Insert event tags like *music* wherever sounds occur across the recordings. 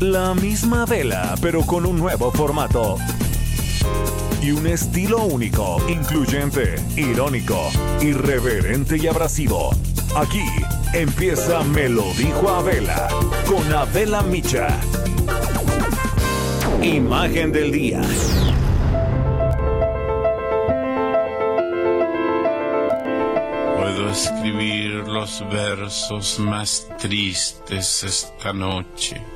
La misma vela, pero con un nuevo formato. Y un estilo único, incluyente, irónico, irreverente y abrasivo. Aquí empieza Me lo dijo Abela con Abela Micha. Imagen del día. Puedo escribir los versos más tristes esta noche.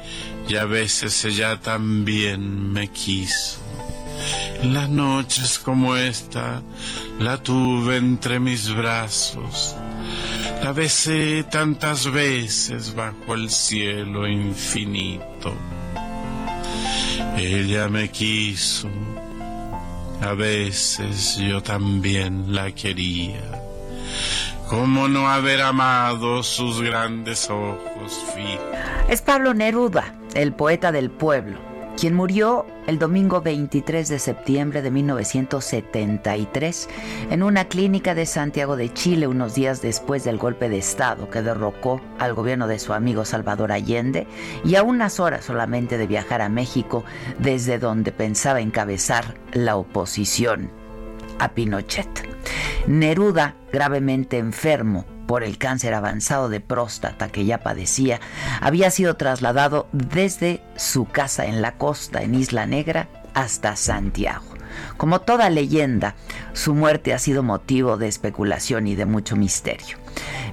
y a veces ella también me quiso. Las noches como esta la tuve entre mis brazos. La besé tantas veces bajo el cielo infinito. Ella me quiso, a veces yo también la quería. ¿Cómo no haber amado sus grandes ojos fijos? Es Pablo Neruda, el poeta del pueblo, quien murió el domingo 23 de septiembre de 1973 en una clínica de Santiago de Chile unos días después del golpe de Estado que derrocó al gobierno de su amigo Salvador Allende y a unas horas solamente de viajar a México desde donde pensaba encabezar la oposición a Pinochet. Neruda, gravemente enfermo por el cáncer avanzado de próstata que ya padecía, había sido trasladado desde su casa en la costa, en Isla Negra, hasta Santiago. Como toda leyenda, su muerte ha sido motivo de especulación y de mucho misterio.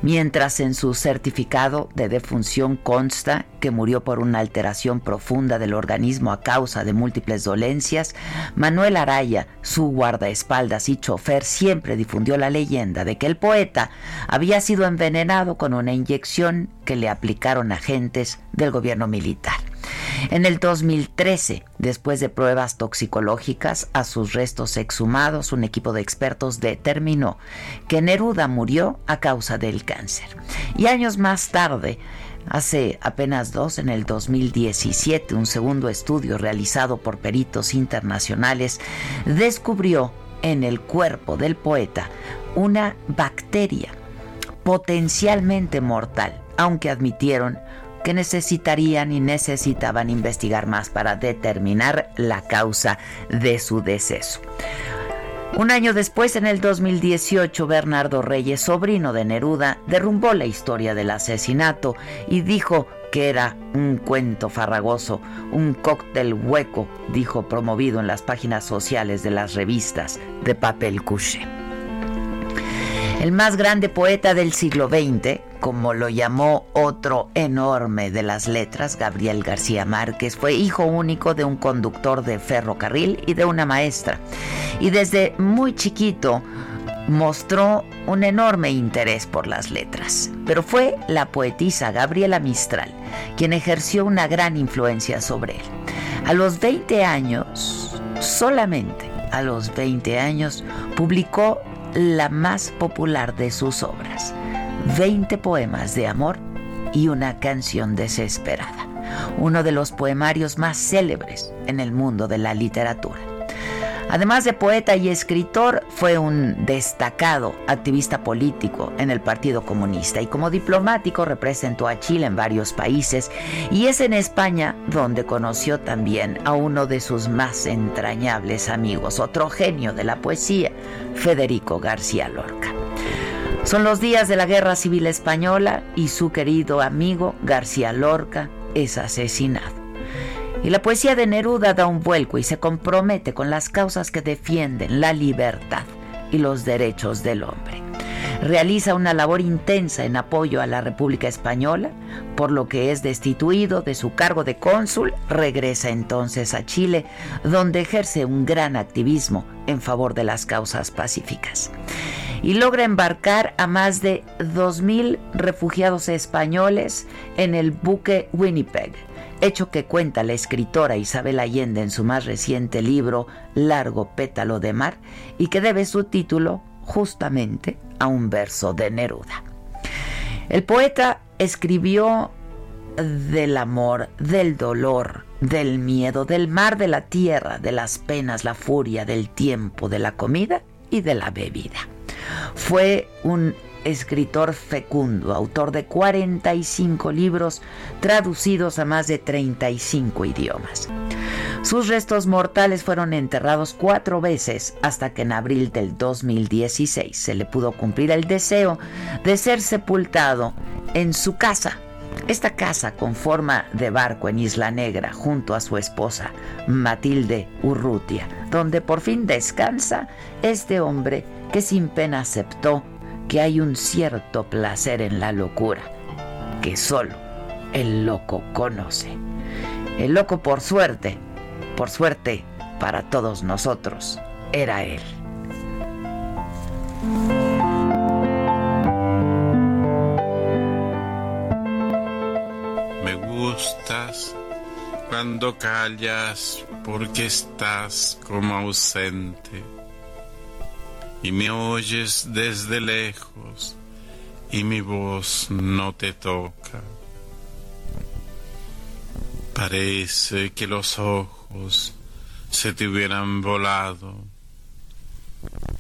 Mientras en su certificado de defunción consta que murió por una alteración profunda del organismo a causa de múltiples dolencias, Manuel Araya, su guardaespaldas y chofer, siempre difundió la leyenda de que el poeta había sido envenenado con una inyección que le aplicaron agentes del gobierno militar. En el 2013, después de pruebas toxicológicas a sus restos exhumados, un equipo de expertos determinó que Neruda murió a causa del cáncer. Y años más tarde, Hace apenas dos, en el 2017, un segundo estudio realizado por peritos internacionales descubrió en el cuerpo del poeta una bacteria potencialmente mortal, aunque admitieron que necesitarían y necesitaban investigar más para determinar la causa de su deceso. Un año después, en el 2018, Bernardo Reyes, sobrino de Neruda, derrumbó la historia del asesinato y dijo que era un cuento farragoso, un cóctel hueco, dijo promovido en las páginas sociales de las revistas de papel couché. El más grande poeta del siglo XX, como lo llamó otro enorme de las letras, Gabriel García Márquez, fue hijo único de un conductor de ferrocarril y de una maestra. Y desde muy chiquito mostró un enorme interés por las letras. Pero fue la poetisa Gabriela Mistral quien ejerció una gran influencia sobre él. A los 20 años, solamente a los 20 años, publicó la más popular de sus obras, 20 poemas de amor y una canción desesperada, uno de los poemarios más célebres en el mundo de la literatura. Además de poeta y escritor, fue un destacado activista político en el Partido Comunista y como diplomático representó a Chile en varios países y es en España donde conoció también a uno de sus más entrañables amigos, otro genio de la poesía, Federico García Lorca. Son los días de la Guerra Civil Española y su querido amigo García Lorca es asesinado. Y la poesía de Neruda da un vuelco y se compromete con las causas que defienden la libertad y los derechos del hombre. Realiza una labor intensa en apoyo a la República Española, por lo que es destituido de su cargo de cónsul, regresa entonces a Chile, donde ejerce un gran activismo en favor de las causas pacíficas. Y logra embarcar a más de 2.000 refugiados españoles en el buque Winnipeg, hecho que cuenta la escritora Isabel Allende en su más reciente libro Largo pétalo de mar y que debe su título justamente a un verso de Neruda. El poeta escribió del amor, del dolor, del miedo, del mar, de la tierra, de las penas, la furia, del tiempo, de la comida y de la bebida. Fue un escritor fecundo, autor de 45 libros traducidos a más de 35 idiomas. Sus restos mortales fueron enterrados cuatro veces hasta que en abril del 2016 se le pudo cumplir el deseo de ser sepultado en su casa. Esta casa con forma de barco en Isla Negra junto a su esposa Matilde Urrutia, donde por fin descansa este hombre que sin pena aceptó que hay un cierto placer en la locura que solo el loco conoce. El loco por suerte, por suerte para todos nosotros, era él. Me gustas cuando callas porque estás como ausente y me oyes desde lejos y mi voz no te toca. Parece que los ojos se te hubieran volado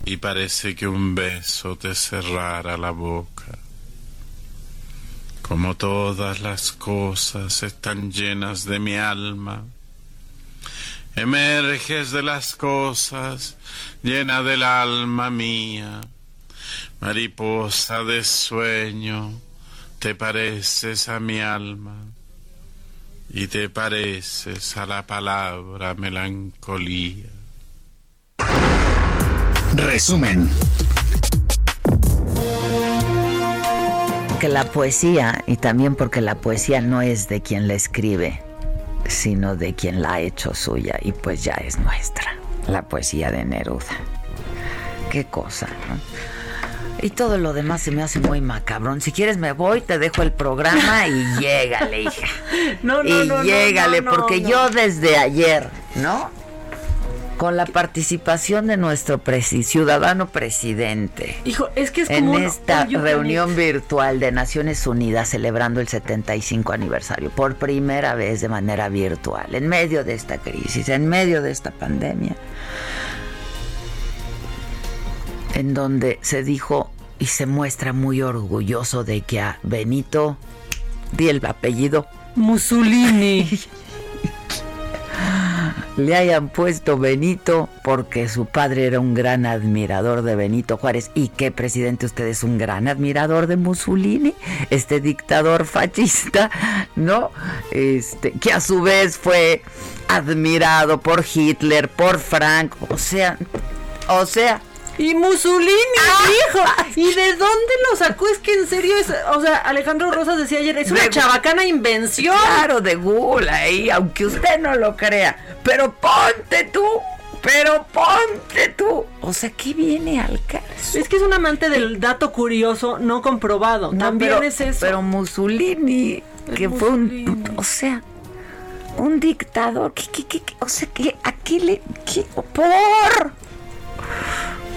y parece que un beso te cerrara la boca. Como todas las cosas están llenas de mi alma, emerges de las cosas llena del alma mía, mariposa de sueño, te pareces a mi alma y te pareces a la palabra melancolía. Resumen. Que la poesía, y también porque la poesía no es de quien la escribe, sino de quien la ha hecho suya, y pues ya es nuestra la poesía de Neruda. Qué cosa, ¿no? Y todo lo demás se me hace muy macabrón. Si quieres me voy, te dejo el programa y *laughs* llégale, hija. No, no, y no, llégale, porque yo desde ayer, ¿no? Con la participación de nuestro presi- ciudadano presidente Hijo, es que es en como un esta reunión virtual de Naciones Unidas celebrando el 75 aniversario, por primera vez de manera virtual, en medio de esta crisis, en medio de esta pandemia, en donde se dijo y se muestra muy orgulloso de que a Benito, di el apellido, Mussolini. *laughs* le hayan puesto Benito porque su padre era un gran admirador de Benito Juárez. ¿Y qué, presidente? Usted es un gran admirador de Mussolini, este dictador fascista, ¿no? Este, que a su vez fue admirado por Hitler, por Franco, o sea, o sea, Y Mussolini, Ah. hijo. ¿Y de dónde lo sacó? Es que en serio es, o sea, Alejandro Rosas decía ayer, es una De- chabacana invención. claro, de Google ahí, aunque usted no lo crea, pero ponte tú, pero ponte tú. O sea, ¿qué viene al caso? Es que es un amante del dato curioso no comprobado. No, También pero, es eso. Pero Mussolini, que fue un, o sea, un dictador, ¿qué, qué, qué, qué? o sea, que aquí le, qué? por,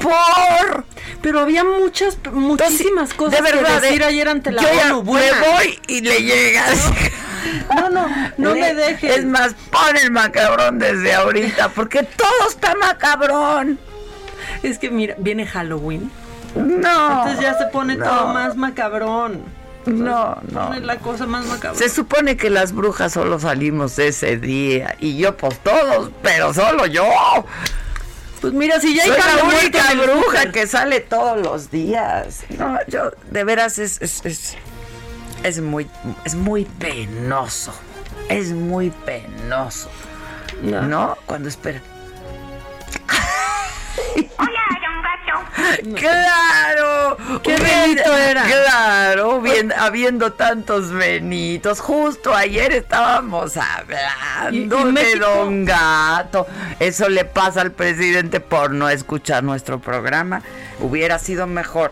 por, Pero había muchas, muchísimas Entonces, cosas de verdad, que decir eh, ayer ante la yo ya me voy y le llegas. No, no, no *laughs* me dejes. Es más, pon el macabrón desde ahorita, porque todo está macabrón. Es que mira, viene Halloween. No. Entonces ya se pone no, todo más macabrón. No, no. Es la cosa más macabrón. Se supone que las brujas solo salimos ese día. Y yo, pues todos, pero solo yo. Pues mira, si ya hay la única bruja que sale todos los días. No, yo, de veras, es, es, es, es muy, es muy penoso. Es muy penoso. No. ¿No? Cuando espera. *laughs* ¡Claro! ¿Qué Benito era? Claro, bien- habiendo tantos Benitos. Justo ayer estábamos hablando Y- y de Don Gato. Eso le pasa al presidente por no escuchar nuestro programa. Hubiera sido mejor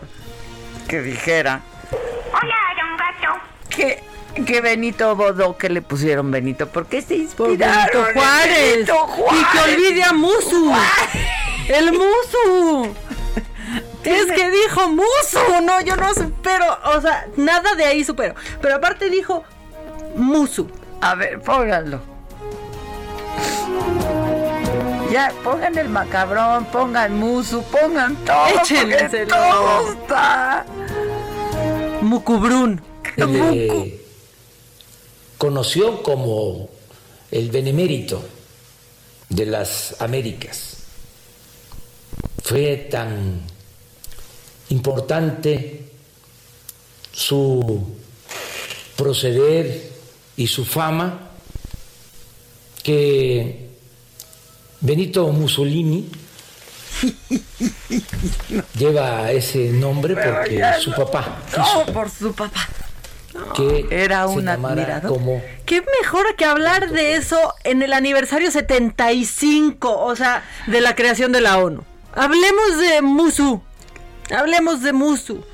que dijera que, que Benito Bodó, que le pusieron Benito, porque se Por inspiraron Benito en Juárez. Benito Y que Juárez. olvide a Musu. El Musu. Es que dijo Musu. No, yo no supero. O sea, nada de ahí supero. Pero aparte dijo Musu. A ver, pónganlo. Ya, pongan el macabrón, pongan musu, pongan todo. Échenleselo. todo está. Mucubrún. Le conoció como el benemérito de las Américas. Fue tan importante su proceder y su fama que Benito Mussolini *laughs* lleva ese nombre porque su papá No, por su papá. que Era un admirador. como Qué mejor que hablar de eso en el aniversario 75, o sea, de la creación de la ONU. Hablemos de Musu. Hablemos de Musu.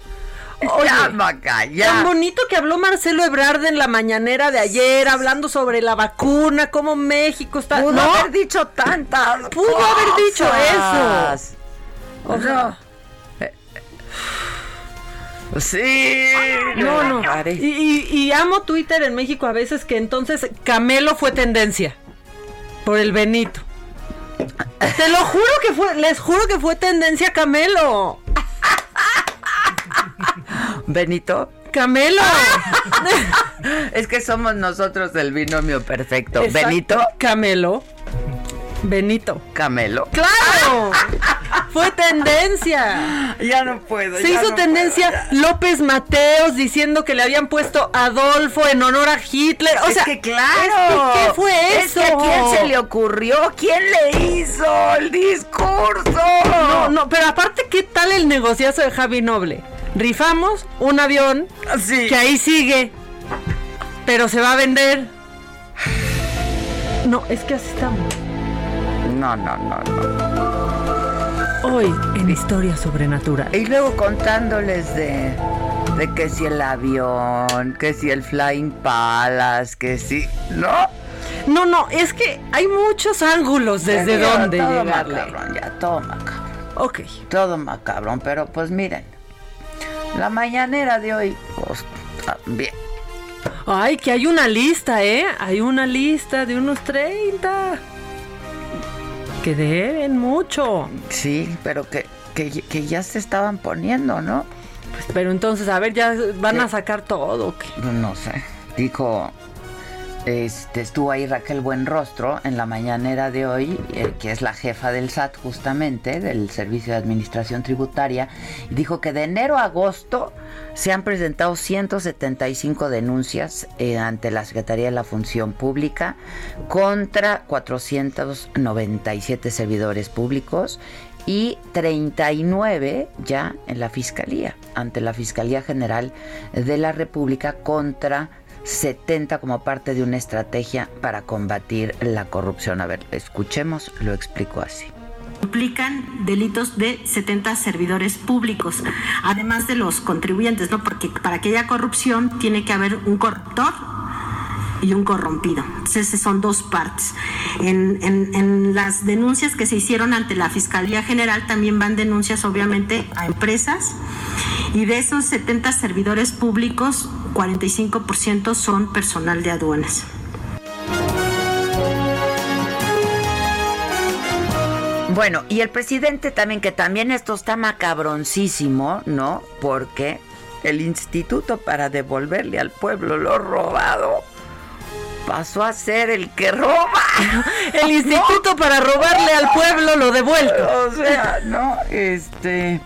Oye, ya, Maca, ya. Tan bonito que habló Marcelo Ebrard en la mañanera de ayer, hablando sobre la vacuna, cómo México está. Pudo no, haber dicho tantas. Pudo haber dicho cosas. O sea, Sí. no, no. Y- y amo Twitter en México a veces que entonces Camelo fue tendencia por el Benito. Te lo juro que fue, les juro que fue tendencia Camelo. Benito. Camelo. *laughs* Es que somos nosotros el binomio perfecto. Exacto. Benito, Camelo. Benito. Camelo. ¡Claro! *laughs* Fue tendencia. Ya no puedo. Se ya hizo no tendencia López Mateos diciendo que le habían puesto Adolfo en honor a Hitler. O es sea, que claro. ¿qué fue Es eso? que a quién se le ocurrió, quién le hizo el discurso. No, no, pero aparte, ¿qué tal el negociazo de Javi Noble? Rifamos un avión Sí. que ahí sigue, pero se va a vender. No, es que así estamos. No, no, no, no. Hoy en Historia Sobrenatural. Y luego contándoles de, de que si el avión, que si el Flying Palace, que si. ¿No? No, no, es que hay muchos ángulos desde todo llegarle. ya, todo macabrón. Ok. Todo macabrón, pero pues miren. La mañanera de hoy, pues, bien. Ay, que hay una lista, ¿eh? Hay una lista de unos 30. Que deben mucho. Sí, pero que, que, que ya se estaban poniendo, ¿no? Pues, pero entonces, a ver, ya van ¿Qué? a sacar todo. ¿o qué? No sé. Dijo, este, estuvo ahí Raquel Buenrostro en la mañanera de hoy, eh, que es la jefa del SAT justamente, del Servicio de Administración Tributaria, dijo que de enero a agosto se han presentado 175 denuncias eh, ante la Secretaría de la Función Pública contra 497 servidores públicos y 39 ya en la Fiscalía, ante la Fiscalía General de la República contra 70 como parte de una estrategia para combatir la corrupción. A ver, escuchemos, lo explico así. implican delitos de 70 servidores públicos, además de los contribuyentes, ¿no? Porque para que haya corrupción tiene que haber un corruptor y un corrompido. Entonces, son dos partes. En las denuncias que se hicieron ante la Fiscalía General también van denuncias, obviamente, a empresas. Y de esos 70 servidores públicos, 45% son personal de aduanas. Bueno, y el presidente también, que también esto está macabroncísimo, ¿no? Porque el instituto para devolverle al pueblo lo robado pasó a ser el que roba. *laughs* el instituto para robarle al pueblo lo devuelto. O sea, no, este...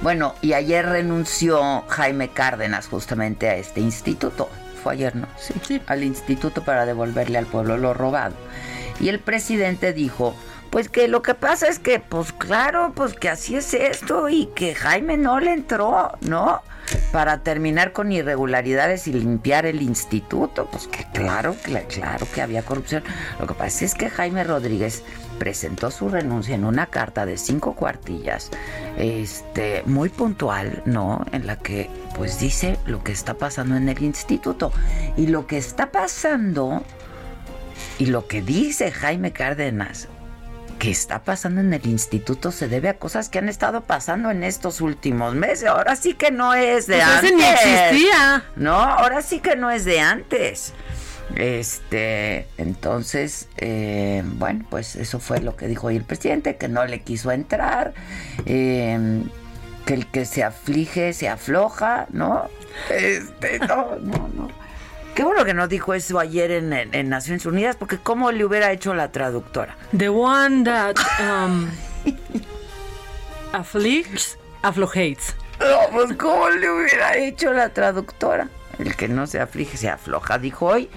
Bueno, y ayer renunció Jaime Cárdenas justamente a este instituto. Fue ayer, ¿no? Sí, sí. Al instituto para devolverle al pueblo lo robado. Y el presidente dijo, pues que lo que pasa es que, pues claro, pues que así es esto y que Jaime no le entró, ¿no? Para terminar con irregularidades y limpiar el instituto, pues que claro, claro que había corrupción. Lo que pasa es que Jaime Rodríguez presentó su renuncia en una carta de cinco cuartillas, este, muy puntual, ¿no? En la que pues dice lo que está pasando en el instituto. Y lo que está pasando y lo que dice Jaime Cárdenas que está pasando en el instituto se debe a cosas que han estado pasando en estos últimos meses. Ahora sí que no es de antes. Pues Ese ni existía. No, ahora sí que no es de antes. Este, entonces, eh, bueno, pues eso fue lo que dijo hoy el presidente, que no le quiso entrar, eh, que el que se aflige se afloja, ¿no? Este, no, no, no. Qué bueno que no dijo eso ayer en, en, en, Naciones Unidas, porque ¿cómo le hubiera hecho la traductora? The one that um, afflicts, aflojates. No, pues ¿cómo le hubiera hecho la traductora? El que no se aflige se afloja, dijo hoy.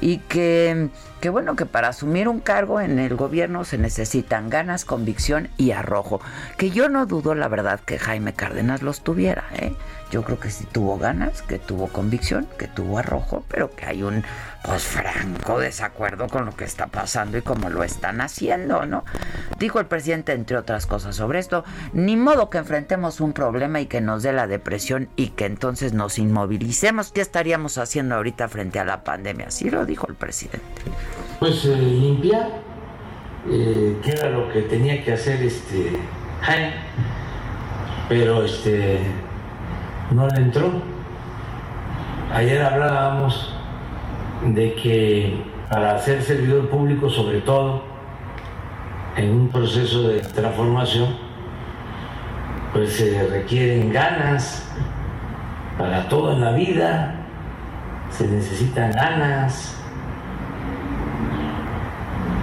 Y que, que bueno, que para asumir un cargo en el gobierno se necesitan ganas, convicción y arrojo. Que yo no dudo, la verdad, que Jaime Cárdenas los tuviera, ¿eh? Yo creo que sí tuvo ganas, que tuvo convicción, que tuvo arrojo, pero que hay un pues franco desacuerdo con lo que está pasando y cómo lo están haciendo, ¿no? Dijo el presidente, entre otras cosas, sobre esto, ni modo que enfrentemos un problema y que nos dé la depresión y que entonces nos inmovilicemos. ¿Qué estaríamos haciendo ahorita frente a la pandemia? Así lo dijo el presidente. Pues eh, limpiar, eh, que era lo que tenía que hacer este pero este no le entró. Ayer hablábamos de que para ser servidor público, sobre todo en un proceso de transformación, pues se requieren ganas para todo en la vida, se necesitan ganas,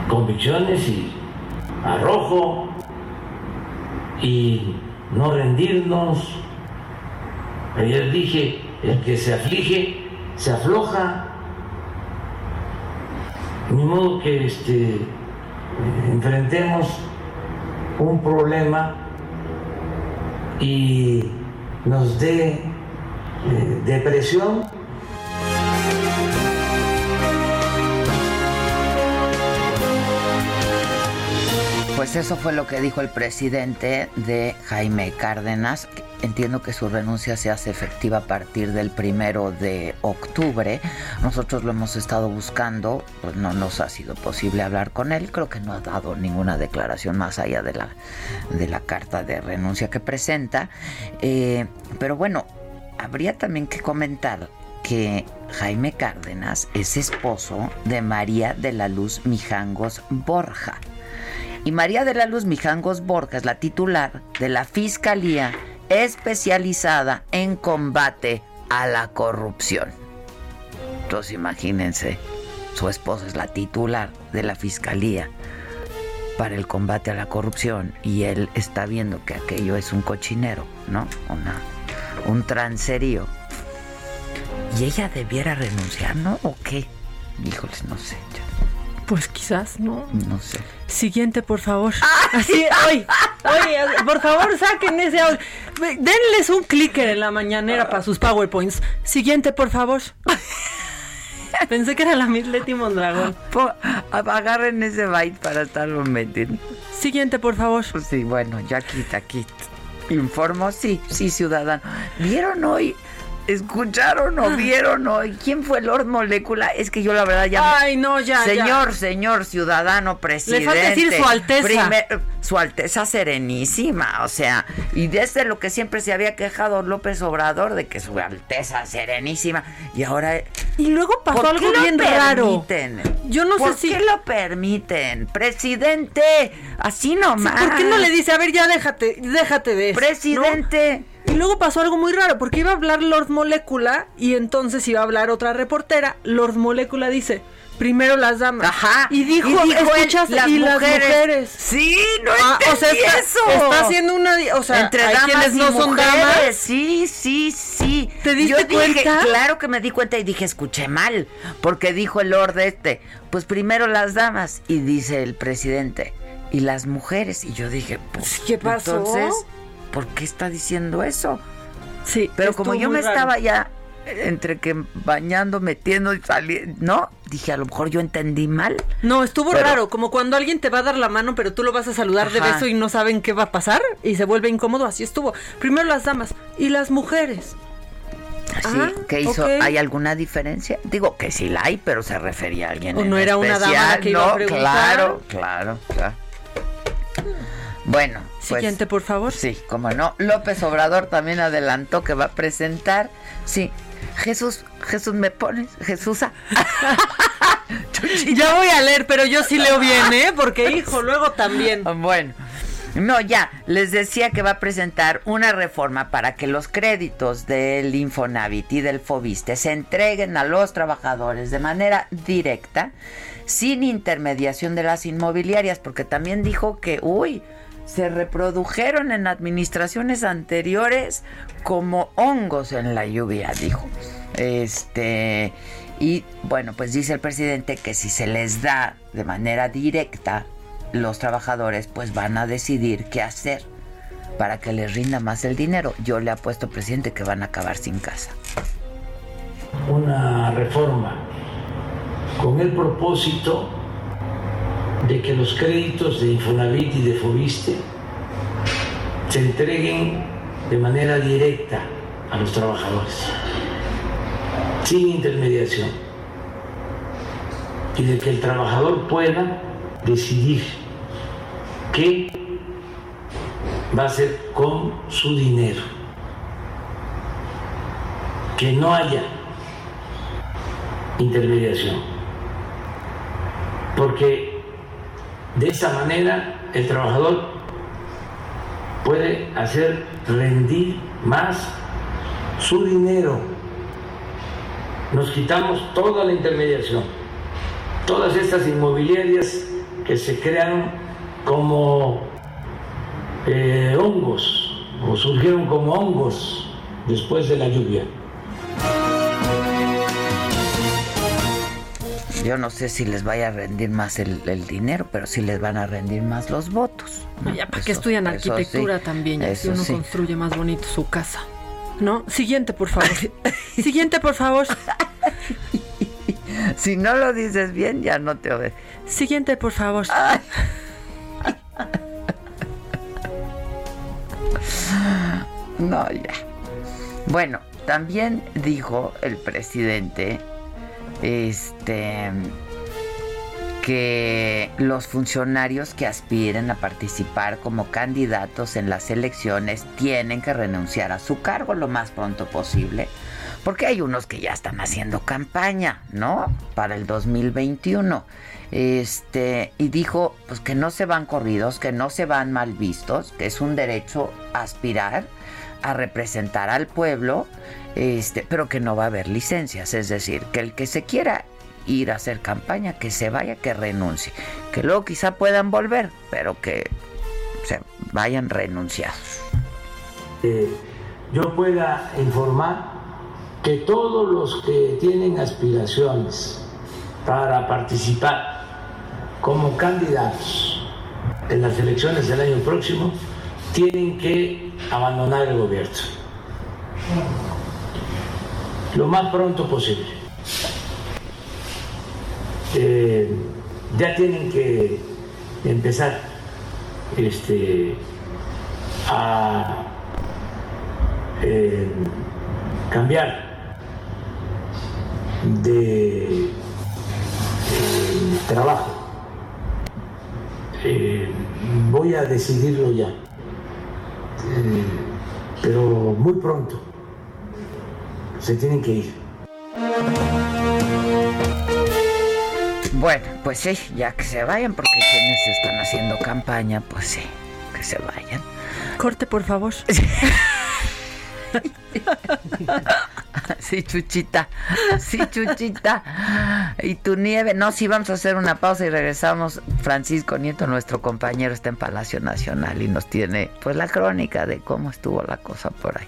convicciones y arrojo y no rendirnos Ayer dije, el que se aflige, se afloja. Ni modo que este, enfrentemos un problema y nos dé eh, depresión Pues eso fue lo que dijo el presidente de Jaime Cárdenas. Entiendo que su renuncia se hace efectiva a partir del primero de octubre. Nosotros lo hemos estado buscando, pues no nos ha sido posible hablar con él. Creo que no ha dado ninguna declaración más allá de la, de la carta de renuncia que presenta. Eh, pero bueno, habría también que comentar que Jaime Cárdenas es esposo de María de la Luz Mijangos Borja. Y María de la Luz Mijangos Borja es la titular de la Fiscalía especializada en combate a la corrupción. Entonces imagínense, su esposa es la titular de la Fiscalía para el combate a la corrupción y él está viendo que aquello es un cochinero, ¿no? Una, un transerío. ¿Y ella debiera renunciar, no? ¿O qué? Híjoles, no sé. Pues quizás, ¿no? No sé. Siguiente, por favor. Así, hoy, hoy, por favor, saquen ese audio. Denles un clicker en la mañanera para sus PowerPoints. Siguiente, por favor. *laughs* Pensé que era la Miss Leti Mondragón. Agarren ese byte para estarlo metiendo. Siguiente, por favor. Pues sí, bueno, ya quita, quita. Informo, sí, sí, ciudadano. ¿Vieron hoy ¿Escucharon o vieron hoy? ¿Quién fue Lord Molécula? Es que yo la verdad ya... Ay, no, ya, Señor, ya. señor ciudadano presidente. Le falta decir su alteza. Su Alteza Serenísima, o sea, y desde lo que siempre se había quejado López Obrador de que Su Alteza Serenísima, y ahora... Y luego pasó ¿por algo qué lo bien raro. permiten? Yo no ¿Por sé si... qué lo permiten? Presidente, así nomás. ¿Por qué no le dice, a ver, ya déjate, déjate de eso? ¿no? Y luego pasó algo muy raro, porque iba a hablar Lord Molecula y entonces iba a hablar otra reportera. Lord Molecula dice, primero las damas. Ajá. Y dijo, él, escuchas, las y mujeres. las mujeres. Sí, no Ah, o sea, entendí está, eso. está haciendo una... O sea, Entre hay damas quienes y no son damas. Sí, sí, sí. ¿Te diste Yo dije, cuenta? claro que me di cuenta y dije, escuché mal. Porque dijo el Lord este, pues primero las damas. Y dice el presidente, y las mujeres. Y yo dije, pues, ¿Qué pasó? Entonces, ¿por qué está diciendo eso? Sí, Pero como yo me raro. estaba ya entre que bañando, metiendo y saliendo, ¿no? Dije, a lo mejor yo entendí mal. No, estuvo Pero- raro, como cuando alguien te va a dar la mano, pero tú lo vas a saludar de beso y no saben qué va a pasar y se vuelve incómodo, así estuvo. Primero las damas y las mujeres. Sí, Ah, ¿qué hizo? ¿Hay alguna diferencia? Digo que sí la hay, pero se refería a alguien O en no era una dama que iba a ¿no? preguntar. Claro, claro, claro. Bueno, pues, Siguiente, por favor. Sí, como no. López Obrador también adelantó que va a presentar, sí, Jesús, Jesús me pones, Jesús. *laughs* Ya voy a leer, pero yo sí leo bien, ¿eh? Porque, hijo, luego también. Bueno, no, ya, les decía que va a presentar una reforma para que los créditos del Infonavit y del Fobiste se entreguen a los trabajadores de manera directa, sin intermediación de las inmobiliarias, porque también dijo que, uy, se reprodujeron en administraciones anteriores como hongos en la lluvia, dijo. Este, y bueno, pues dice el presidente que si se les da de manera directa, los trabajadores pues van a decidir qué hacer para que les rinda más el dinero. Yo le apuesto, presidente, que van a acabar sin casa. una reforma con el propósito de que los créditos de Infonavit y de Fobiste se entreguen de manera directa a los trabajadores, sin intermediación, y de que el trabajador pueda decidir qué va a hacer con su dinero, que no haya intermediación. Porque de esa manera el trabajador puede hacer rendir más su dinero. Nos quitamos toda la intermediación, todas estas inmobiliarias que se crearon como eh, hongos o surgieron como hongos después de la lluvia. Yo no sé si les vaya a rendir más el, el dinero, pero sí les van a rendir más los votos. ¿no? Ya, ¿para qué Eso- estudian eso arquitectura sí, también? Ya, si uno sí. construye más bonito su casa. ¿No? Siguiente, por favor. *laughs* Siguiente, por favor. Si no lo dices bien, ya no te obedezco. Siguiente, por favor. *laughs* No, ya. Bueno, también dijo el presidente este que los funcionarios que aspiren a participar como candidatos en las elecciones tienen que renunciar a su cargo lo más pronto posible, porque hay unos que ya están haciendo campaña, ¿no? Para el 2021. Este, y dijo pues que no se van corridos, que no se van mal vistos, que es un derecho aspirar a representar al pueblo, este, pero que no va a haber licencias, es decir, que el que se quiera ir a hacer campaña, que se vaya, que renuncie, que luego quizá puedan volver, pero que se vayan renunciados. yo pueda informar que todos los que tienen aspiraciones para participar como candidatos en las elecciones del año próximo tienen que abandonar el gobierno lo más pronto posible. Eh, ya tienen que empezar este, a eh, cambiar de eh, trabajo. Voy a decidirlo ya, pero muy pronto se tienen que ir. Bueno, pues sí, ya que se vayan, porque quienes están haciendo campaña, pues sí, que se vayan. Corte, por favor. *laughs* Sí, Chuchita. Sí, Chuchita. Y tu nieve. No, sí, vamos a hacer una pausa y regresamos. Francisco Nieto, nuestro compañero, está en Palacio Nacional y nos tiene pues la crónica de cómo estuvo la cosa por ahí.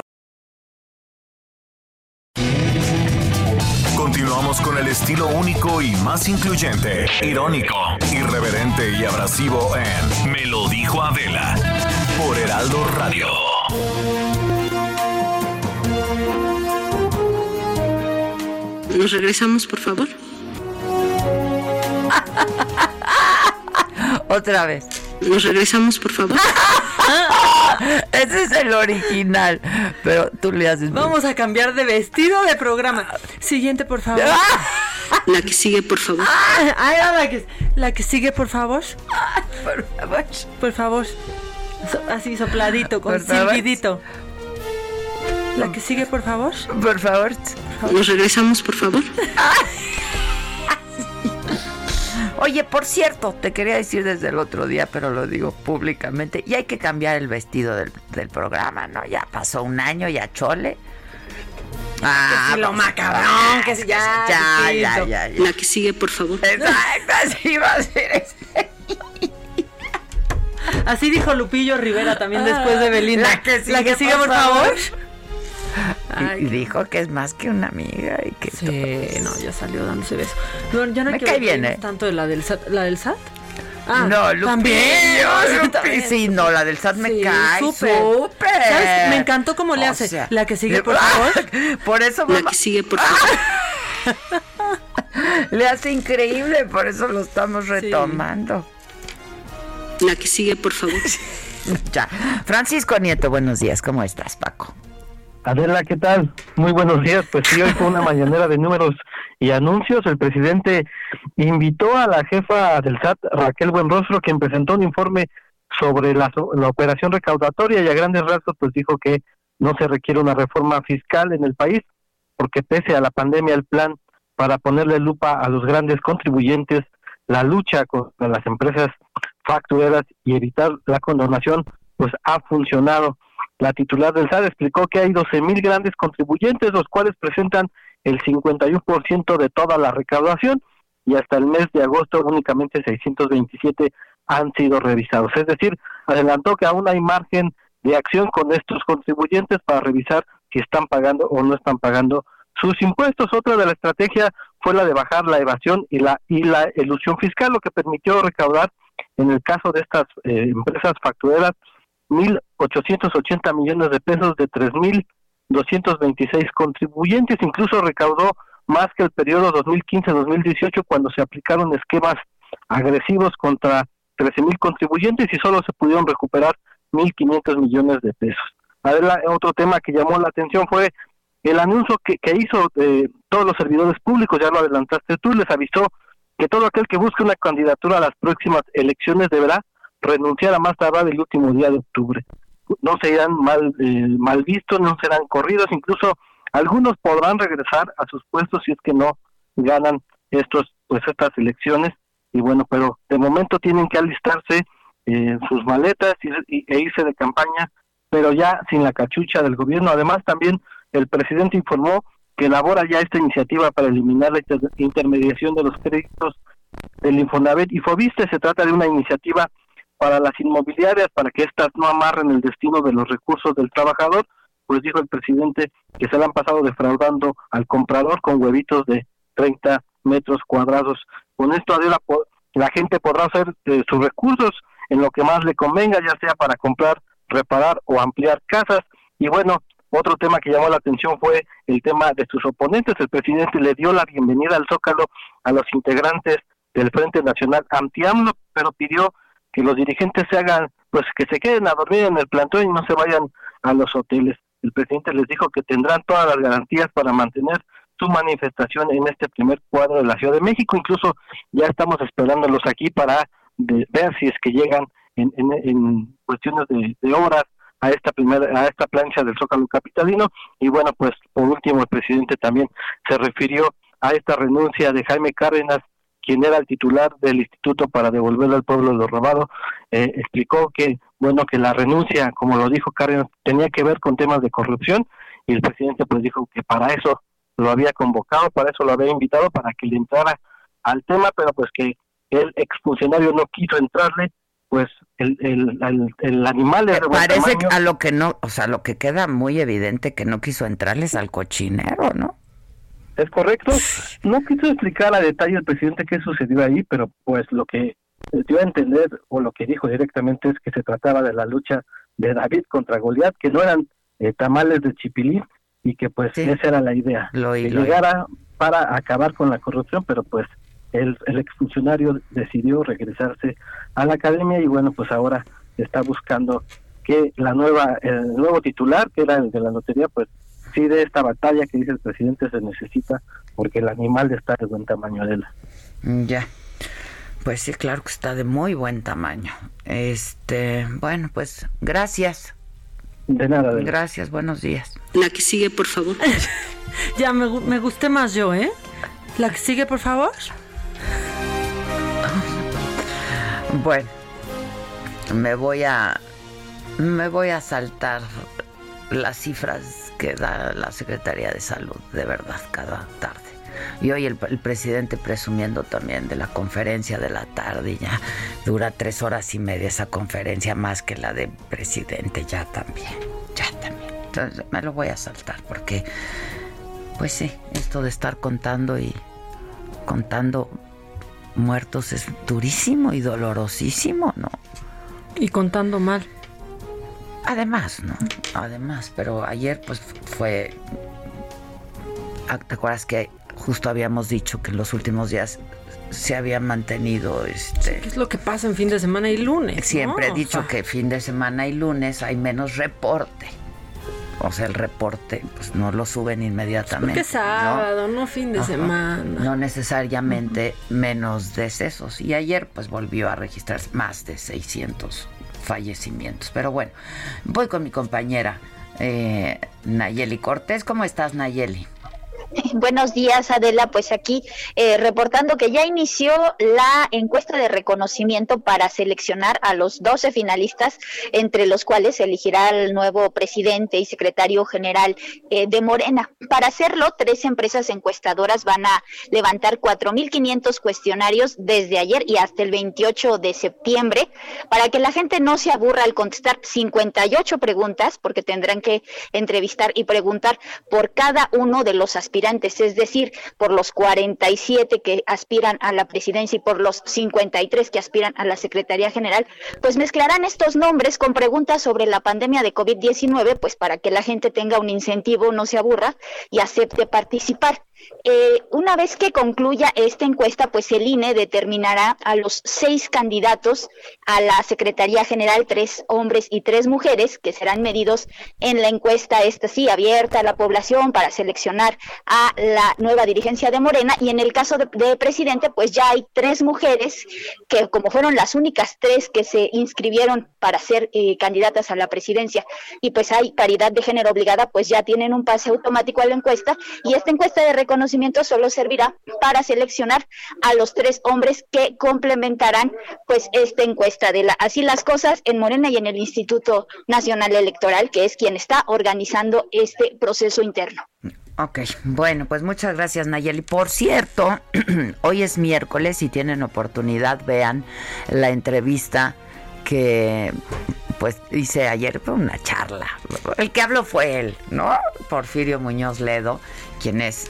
Continuamos con el estilo único y más incluyente, irónico, irreverente y abrasivo en Me lo dijo Adela por Heraldo Radio. Nos regresamos, por favor. *laughs* Otra vez. Nos regresamos, por favor. *laughs* Ese es el original. Pero tú le haces. Vamos a cambiar de vestido de programa. Siguiente, por favor. La que sigue, por favor. Ay, la que, la que sigue, por favor. Por favor. Por favor. So- así sopladito, con Por favor. silbidito. La que sigue, por favor. Por favor. Nos regresamos, por favor. Oye, por cierto, te quería decir desde el otro día, pero lo digo públicamente, y hay que cambiar el vestido del, del programa, ¿no? Ya pasó un año, ya chole. Ah, si lo macabrón, que si ya, ya, ya, ya, ya. La que sigue, por favor. Exacto, así va a ser ese. Así dijo Lupillo Rivera también después de Belinda. La que sigue, por, por favor. favor. *laughs* Ay, Y dijo que es más que una amiga y que Sí, no, ya salió dándose beso. No Me cae bien, ¿eh? tanto de la del SAT. ¿La del SAT? Ah, no, Lupillo, también. *laughs* Lupi, también. sí, no, la del SAT me Sí, cae súper. Me encantó cómo le O hace. sea, La que sigue, por *laughs* favor. Por eso La mamá, que sigue, por favor. le hace increíble, por eso lo estamos retomando. La que sigue, por favor. Ya. Francisco Nieto, buenos días. ¿Cómo estás, Paco? Adela, ¿qué tal? Muy buenos días. Pues sí, hoy fue una mañanera de números y anuncios. El presidente invitó a la jefa del SAT, Raquel Buenrostro, quien presentó un informe sobre la, la operación recaudatoria y a grandes rasgos pues dijo que no se requiere una reforma fiscal en el país porque pese a la pandemia el plan para ponerle lupa a los grandes contribuyentes, la lucha contra las empresas factureras y evitar la condonación pues ha funcionado. La titular del SAT explicó que hay 12 mil grandes contribuyentes, los cuales presentan el 51% de toda la recaudación y hasta el mes de agosto únicamente 627 han sido revisados. Es decir, adelantó que aún hay margen de acción con estos contribuyentes para revisar si están pagando o no están pagando sus impuestos. Otra de la estrategia fue la de bajar la evasión y la y la elusión fiscal, lo que permitió recaudar en el caso de estas eh, empresas factureras 1.880 millones de pesos de 3.226 contribuyentes, incluso recaudó más que el periodo 2015-2018 cuando se aplicaron esquemas agresivos contra 13.000 contribuyentes y solo se pudieron recuperar 1.500 millones de pesos. Adela, otro tema que llamó la atención fue el anuncio que, hizo eh, todos los servidores públicos, ya lo adelantaste tú, les avisó que todo aquel que busque una candidatura a las próximas elecciones deberá renunciar a más tardar el último día de octubre. No serán mal, eh, mal vistos, no serán corridos, incluso algunos podrán regresar a sus puestos si es que no ganan estos pues estas elecciones y bueno, pero de momento tienen que alistarse eh, sus maletas y, e irse de campaña, pero ya sin la cachucha del gobierno. Además también el presidente informó que elabora ya esta iniciativa para eliminar la inter- intermediación de los créditos del Infonavit y Fobiste. Se trata de una iniciativa para las inmobiliarias, para que éstas no amarren el destino de los recursos del trabajador, pues dijo el presidente que se le han pasado defraudando al comprador con huevitos de 30 metros cuadrados. Con esto la gente podrá hacer eh, sus recursos en lo que más le convenga, ya sea para comprar, reparar o ampliar casas. Y bueno, Otro tema que llamó la atención fue el tema de sus oponentes. El presidente le dio la bienvenida al Zócalo a los integrantes del Frente Nacional Antiamlo, pero pidió que los dirigentes se hagan, pues que se queden a dormir en el plantón y no se vayan a los hoteles. El presidente les dijo que tendrán todas las garantías para mantener su manifestación en este primer cuadro de la Ciudad de México. Incluso ya estamos esperándolos aquí para ver si es que llegan en, en, cuestiones de, de, horas a esta primera a esta plancha del Zócalo capitalino y bueno pues por último el presidente también se refirió a esta renuncia de Jaime Cárdenas quien era el titular del Instituto para devolverlo al pueblo lo robado, eh, explicó que, bueno, que la renuncia, como lo dijo Cárdenas, tenía que ver con temas de corrupción y el presidente pues dijo que para eso lo había convocado, para eso lo había invitado, para que le entrara al tema, pero pues que el exfuncionario no quiso entrarle, pues el, el, el, animal de Parece a lo que no, o sea, lo que queda muy evidente que no quiso entrarles al cochinero, ¿no? Es correcto. No quiso explicar a detalle el presidente qué sucedió ahí, pero pues lo que dio a entender o lo que dijo directamente es que se trataba de la lucha de David contra Goliat, que no eran eh, tamales de chipilín y que pues esa era la idea, lo que llegara para acabar con la corrupción, pero pues el, el exfuncionario decidió regresarse a la academia y bueno, pues ahora está buscando que la nueva, el nuevo titular, que era el de la lotería, pues sí de esta batalla que dice el presidente se necesita porque el animal está de buen tamaño de la. Mm, ya. Pues sí, claro que está de muy buen tamaño. Este, bueno, pues gracias. De nada. De gracias, buenos días. La que sigue, por favor. *laughs* ya me, me gusté más yo, ¿eh? La que sigue, por favor. *laughs* Bueno, me voy a me voy a saltar las cifras que da la Secretaría de Salud, de verdad, cada tarde. Y hoy el, presidente presumiendo también de la conferencia de la tarde, ya dura tres horas y media esa conferencia, más que la de presidente, ya también, ya también. Entonces me lo voy a saltar porque, pues sí, esto de estar contando y contando muertos es durísimo y dolorosísimo, ¿no? Y contando mal. Además, ¿no? Además, pero ayer pues fue... Ah, ¿Te acuerdas que justo habíamos dicho que en los últimos días se había mantenido este ¿Qué es lo que pasa en fin de semana y lunes? Siempre he dicho que fin de semana y lunes hay menos reporte. O sea, el reporte pues no lo suben inmediatamente. Porque sábado, no, fin de semana. No necesariamente menos decesos. Y ayer pues volvió a registrar más de 600 fallecimientos. Pero bueno, voy con mi compañera eh, Nayeli Cortés. ¿Cómo estás, Nayeli? *laughs* Buenos días, Adela. Pues aquí eh, reportando que ya inició la encuesta de reconocimiento para seleccionar a los 12 finalistas, entre los cuales elegirá el nuevo presidente y secretario general eh, de Morena. Para hacerlo, tres empresas encuestadoras van a levantar 4.500 cuestionarios desde ayer y hasta el 28 de septiembre para que la gente no se aburra al contestar 58 preguntas, porque tendrán que entrevistar y preguntar por cada uno de los aspirantes es decir, por los 47 que aspiran a la presidencia y por los 53 que aspiran a la Secretaría General, pues mezclarán estos nombres con preguntas sobre la pandemia de COVID-19, pues para que la gente tenga un incentivo, no se aburra y acepte participar. Eh, una vez que concluya esta encuesta, pues el INE determinará a los seis candidatos a la Secretaría General, tres hombres y tres mujeres, que serán medidos en la encuesta, esta sí, abierta a la población para seleccionar a la nueva dirigencia de Morena. Y en el caso de, presidente, pues ya hay tres mujeres que, como fueron las únicas tres que se inscribieron para ser eh, candidatas a la presidencia, y pues hay paridad de género obligada, pues ya tienen un pase automático a la encuesta. Y esta encuesta de conocimiento solo servirá para seleccionar a los tres hombres que complementarán pues esta encuesta de la así las cosas en Morena y en el Instituto Nacional Electoral, que es quien está organizando este proceso interno. Ok, bueno, pues muchas gracias Nayeli. Por cierto, *clears throat* hoy es miércoles, si tienen oportunidad, vean la entrevista que pues hice ayer una charla. El que habló fue él, ¿no? Porfirio Muñoz Ledo, quien es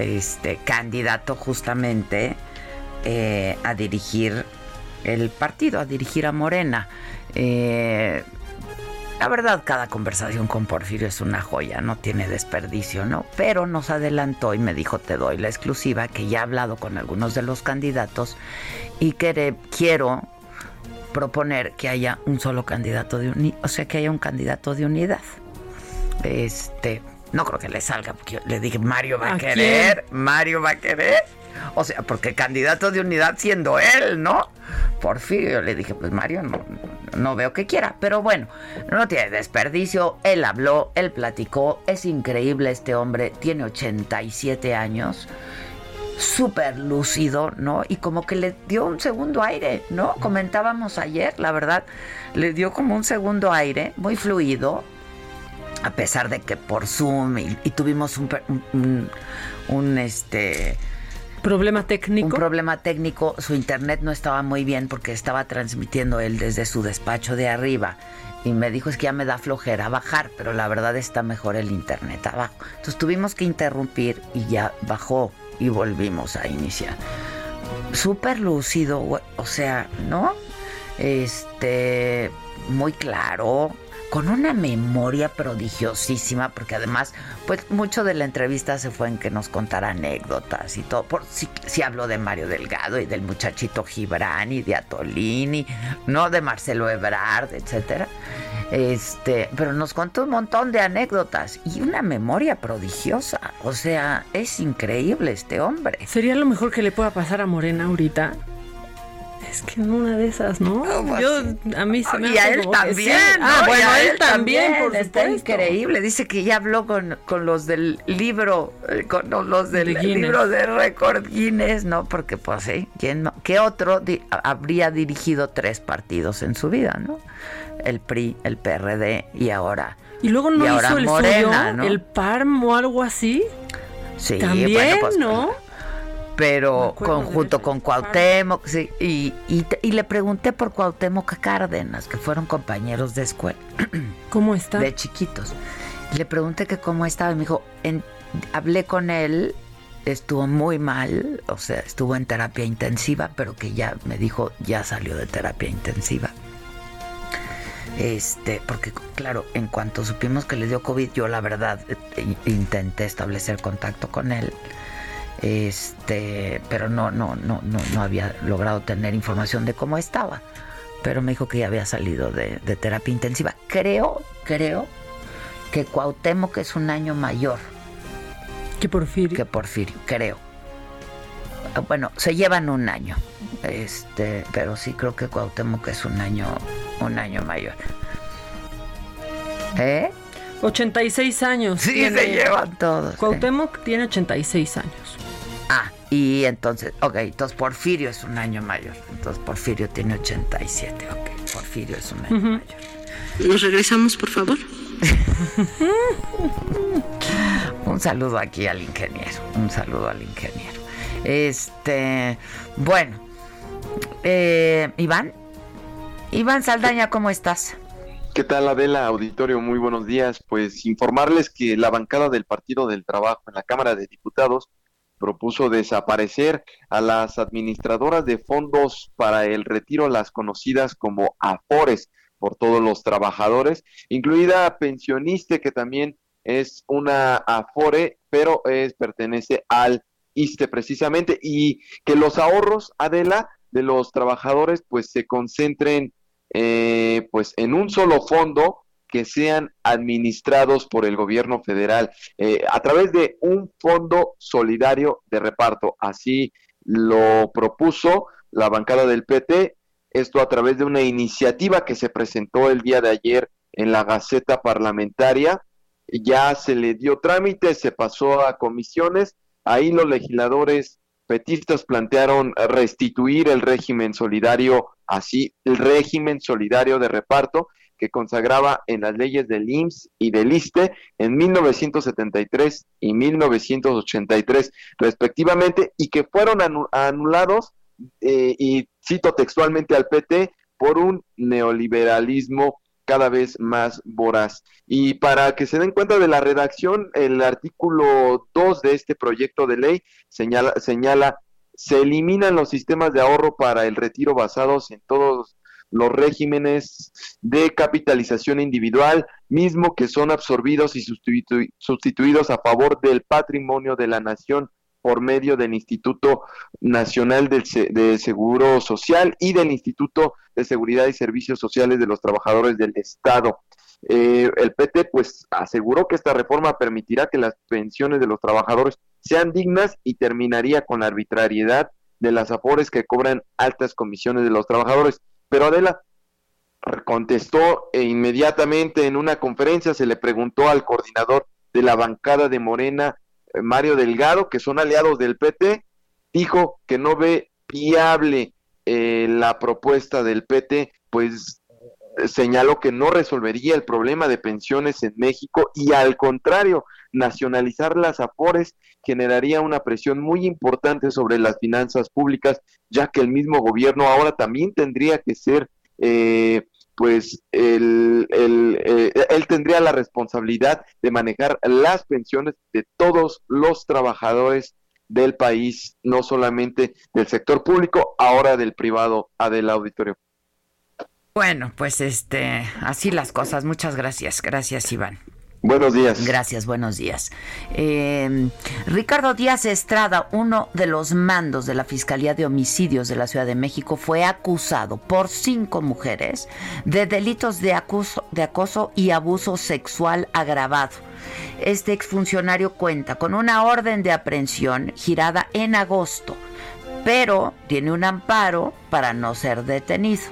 este candidato justamente eh, a dirigir el partido, a dirigir a Morena. Eh, La verdad, cada conversación con Porfirio es una joya, no tiene desperdicio, ¿no? Pero nos adelantó y me dijo, te doy la exclusiva, que ya he hablado con algunos de los candidatos y que quiero proponer que haya un solo candidato de unidad, o sea, que haya un candidato de unidad. Este, no creo que le salga, porque le dije, Mario va a, querer, Mario va a querer. O sea, porque candidato de unidad siendo él, ¿no? Porfirio, le dije, pues Mario no, no veo que quiera, pero bueno, no tiene desperdicio, él habló, él platicó, es increíble este hombre, tiene 87 años súper lúcido, ¿no? Y como que le dio un segundo aire, ¿no? Comentábamos ayer, la verdad, le dio como un segundo aire, muy fluido, a pesar de que por Zoom y, tuvimos un, un, este problema técnico. Un problema técnico, su internet no estaba muy bien porque estaba transmitiendo él desde su despacho de arriba y me dijo es que ya me da flojera bajar, pero la verdad está mejor el internet abajo. Entonces tuvimos que interrumpir y ya bajó y volvimos a iniciar. Súper lúcido, o sea, ¿no? Este, muy claro, con una memoria prodigiosísima, porque además, pues mucho de la entrevista se fue en que nos contara anécdotas y todo. Por si, si habló de Mario Delgado y del muchachito Gibran y de Atolini, no de Marcelo Ebrard, etcétera. Este, pero nos contó un montón de anécdotas y una memoria prodigiosa. O sea, es increíble este hombre. Sería lo mejor que le pueda pasar a Morena ahorita es que en una de esas, ¿no? Pues Yo, a mí se me Y a él también. Ah, bueno, a él, también, por Está increíble. Dice que ya habló con, con los del libro, eh, con los del libro de récord Guinness, ¿no? Porque, pues, sí, ¿quién ¿qué otro habría dirigido tres partidos en su vida, ¿no? El PRI, el PRD y ahora. Y luego no hizo el Morena, ¿no? el PARM o algo así. Sí, también, pues, ¿no? pero conjunto con Cuauhtémoc, sí, y, y, le pregunté por Cuauhtémoc Cárdenas, que fueron compañeros de escuela. *clears throat* ¿Cómo está? De chiquitos. Le pregunté que cómo estaba y me dijo, en, hablé con él, estuvo muy mal, o sea, estuvo en terapia intensiva, pero que ya me dijo, ya salió de terapia intensiva. Este, porque claro, en cuanto supimos que le dio COVID, yo la verdad eh, intenté establecer contacto con él este, pero no, no, no, no, no había logrado tener información de cómo estaba. Pero me dijo que ya había salido de, terapia intensiva. Creo, creo que Cuauhtémoc es un año mayor. Que Porfirio. Que Porfirio, creo. Bueno, se llevan un año. Este, pero sí creo que Cuauhtémoc es un año, un año mayor. ¿Eh? 86 años. Sí, se llevan todos. Cuauhtémoc tiene 86 años. Ah, y entonces, ok, entonces Porfirio es un año mayor. Entonces Porfirio tiene 87, ok. Porfirio es un año mayor. ¿Nos regresamos, por favor? *laughs* un saludo aquí al ingeniero. Un saludo al ingeniero. Este, bueno, eh, Iván. Iván Saldaña, ¿cómo estás? ¿Qué tal, Adela? Auditorio, muy buenos días. Pues informarles que la bancada del Partido del Trabajo en la Cámara de Diputados propuso desaparecer a las administradoras de fondos para el retiro, las conocidas como AFORES, por todos los trabajadores, incluida pensionista que también es una AFORE, pero es pertenece al ISTE precisamente, y que los ahorros, Adela, de los trabajadores pues se concentren eh, pues en un solo fondo que sean administrados por el gobierno federal eh, a través de un fondo solidario de reparto. Así lo propuso la bancada del PT, esto a través de una iniciativa que se presentó el día de ayer en la Gaceta Parlamentaria. Ya se le dio trámite, se pasó a comisiones. Ahí los legisladores petistas plantearon restituir el régimen solidario, así el régimen solidario de reparto que consagraba en las leyes del IMSS y del ISTE en 1973 y 1983 respectivamente y que fueron anulados eh, y cito textualmente al PT por un neoliberalismo cada vez más voraz. Y para que se den cuenta de la redacción, el artículo 2 de este proyecto de ley señala, señala se eliminan los sistemas de ahorro para el retiro basados en todos los regímenes de capitalización individual, mismo que son absorbidos y sustituidos a favor del patrimonio de la nación por medio del Instituto Nacional de Seguro Social y del Instituto de Seguridad y Servicios Sociales de los Trabajadores del Estado. Eh, el PT pues aseguró que esta reforma permitirá que las pensiones de los trabajadores sean dignas y terminaría con la arbitrariedad de las afores que cobran altas comisiones de los trabajadores. Pero Adela contestó e inmediatamente en una conferencia se le preguntó al coordinador de la bancada de Morena, Mario Delgado, que son aliados del PT, dijo que no ve viable eh, la propuesta del PT, pues señaló que no resolvería el problema de pensiones en México y al contrario, nacionalizar las AFORES generaría una presión muy importante sobre las finanzas públicas, ya que el mismo gobierno ahora también tendría que ser, eh, pues, el, eh, él tendría la responsabilidad de manejar las pensiones de todos los trabajadores del país, no solamente del sector público, ahora del privado, del auditorio. Bueno, pues este, así las cosas. Muchas gracias. Gracias, Iván. Buenos días. Gracias, buenos días. Eh, Ricardo Díaz Estrada, uno de los mandos de la Fiscalía de Homicidios de la Ciudad de México, fue acusado por cinco mujeres de delitos de, de acoso y abuso sexual agravado. Este exfuncionario cuenta con una orden de aprehensión girada en agosto, pero tiene un amparo para no ser detenido.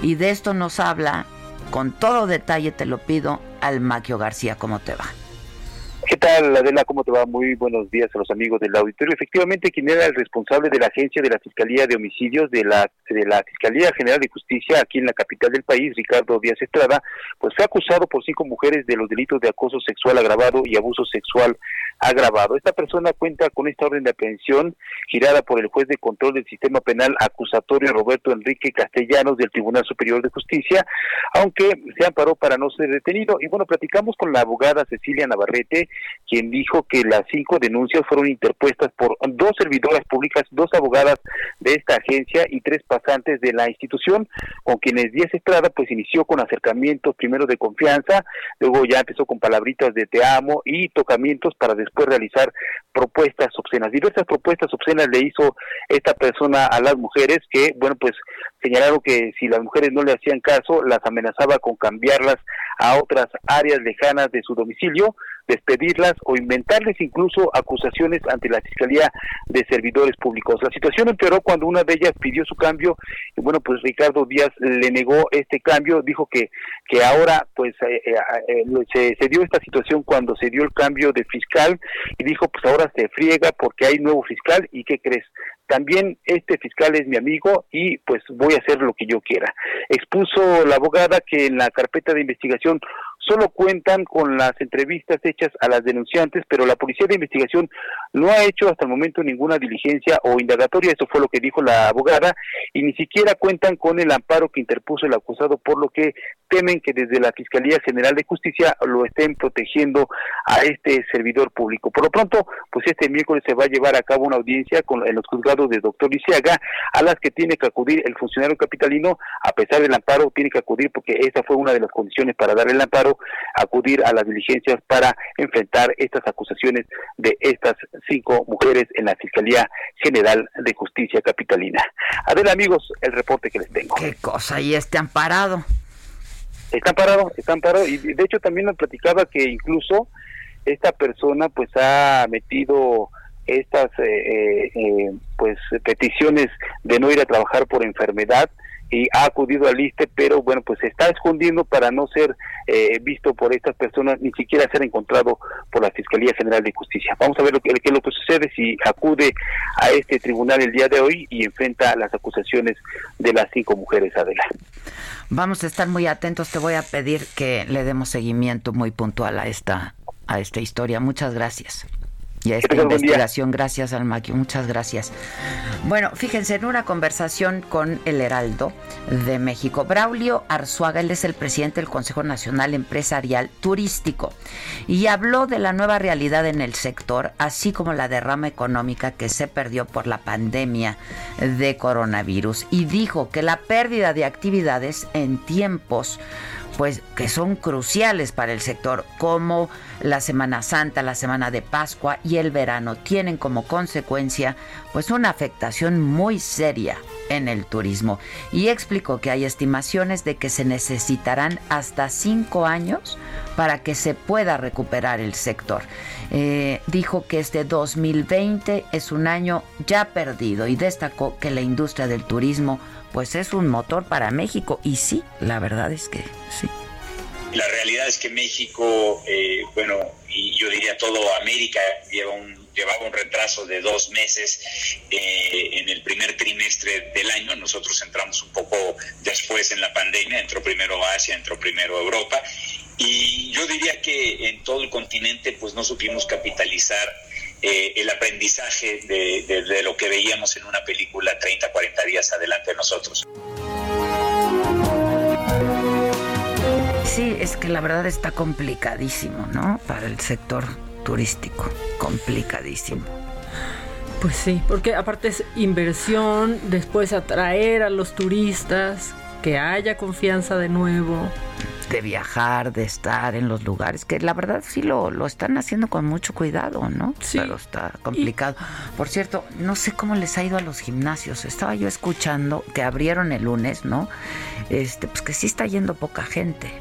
Y de esto nos habla, con todo detalle te lo pido, Almaquio García, ¿cómo te va? ¿Qué tal, Adela? ¿Cómo te va? Muy buenos días a los amigos del auditorio. Efectivamente, quien era el responsable de la agencia de la Fiscalía de Homicidios de la, de la Fiscalía General de Justicia aquí en la capital del país, Ricardo Díaz Estrada, pues fue acusado por cinco mujeres de los delitos de acoso sexual agravado y abuso sexual agravado. Esta persona cuenta con esta orden de aprehensión girada por el juez de control del sistema penal acusatorio Roberto Enrique Castellanos del Tribunal Superior de Justicia, aunque se amparó para no ser detenido. Y bueno, platicamos con la abogada Cecilia Navarrete, quien dijo que las cinco denuncias fueron interpuestas por dos servidoras públicas, dos abogadas de esta agencia y tres pasantes de la institución, con quienes Díaz Estrada pues inició con acercamientos primero de confianza, luego ya empezó con palabritas de te amo y tocamientos para después realizar propuestas obscenas. Diversas propuestas obscenas le hizo esta persona a las mujeres que, bueno, pues señalaron que si las mujeres no le hacían caso, las amenazaba con cambiarlas a otras áreas lejanas de su domicilio, despedirlas o inventarles incluso acusaciones ante la Fiscalía de Servidores Públicos. La situación empeoró cuando una de ellas pidió su cambio y bueno, pues Ricardo Díaz le negó este cambio, dijo que, que ahora pues eh, eh, eh, se, se dio esta situación cuando se dio el cambio de fiscal y dijo pues ahora se friega porque hay nuevo fiscal y ¿qué crees? también este fiscal es mi amigo y pues voy a hacer lo que yo quiera. Expuso la abogada que en la carpeta de investigación solo cuentan con las entrevistas hechas a las denunciantes, pero la Policía de Investigación no ha hecho hasta el momento ninguna diligencia o indagatoria, eso fue lo que dijo la abogada, y ni siquiera cuentan con el amparo que interpuso el acusado, por lo que temen que desde la Fiscalía General de Justicia lo estén protegiendo a este servidor público. Por lo pronto, pues este miércoles se va a llevar a cabo una audiencia con, en los juzgados de doctor Lisiaga, a las que tiene que acudir el funcionario capitalino, a pesar del amparo, tiene que acudir porque esa fue una de las condiciones para dar el amparo, acudir a las diligencias para enfrentar estas acusaciones de estas cinco mujeres en la Fiscalía General de Justicia Capitalina. A ver, amigos, el reporte que les tengo. Qué cosa, y este amparado. Está amparado, está amparado, y de hecho también me platicaba que incluso esta persona pues ha metido estas eh, eh, eh, pues peticiones de no ir a trabajar por enfermedad y ha acudido al ISTE, pero bueno, pues se está escondiendo para no ser eh, visto por estas personas, ni siquiera ser encontrado por la Fiscalía General de Justicia. Vamos a ver lo que, lo que sucede si acude a este tribunal el día de hoy y enfrenta las acusaciones de las cinco mujeres, Adela. Vamos a estar muy atentos, te voy a pedir que le demos seguimiento muy puntual a esta, a esta historia. Muchas gracias. Y a esta investigación. Gracias, Almaquio, muchas gracias. Bueno, fíjense, en una conversación con el Heraldo de México, Braulio Arzuaga, él es el presidente del Consejo Nacional Empresarial Turístico, y habló de la nueva realidad en el sector, así como la derrama económica que se perdió por la pandemia de coronavirus, y dijo que la pérdida de actividades en tiempos pues que son cruciales para el sector, como la Semana Santa, la Semana de Pascua y el verano, tienen como consecuencia pues una afectación muy seria en el turismo. Y explicó que hay estimaciones de que se necesitarán hasta cinco años para que se pueda recuperar el sector. Eh, dijo que este 2020 es un año ya perdido y destacó que la industria del turismo pues es un motor para México y sí, la verdad es que sí. La realidad es que México, eh, bueno, y yo diría todo América lleva un, llevaba un retraso de dos meses eh, en el primer trimestre del año. Nosotros entramos un poco después en la pandemia, entró primero Asia, entró primero Europa. Y yo diría que en todo el continente pues no supimos capitalizar eh, el aprendizaje de, lo que veíamos en una película 30, 40 días adelante de nosotros. Sí, es que la verdad está complicadísimo, ¿no? Para el sector turístico, complicadísimo. Pues sí, porque aparte es inversión, después atraer a los turistas, que haya confianza de nuevo de viajar, de estar en los lugares, que la verdad sí lo, lo están haciendo con mucho cuidado, ¿no? Sí. Pero está complicado. Por cierto, no sé cómo les ha ido a los gimnasios. Estaba yo escuchando que abrieron el lunes, ¿no? Este, pues que sí está yendo poca gente.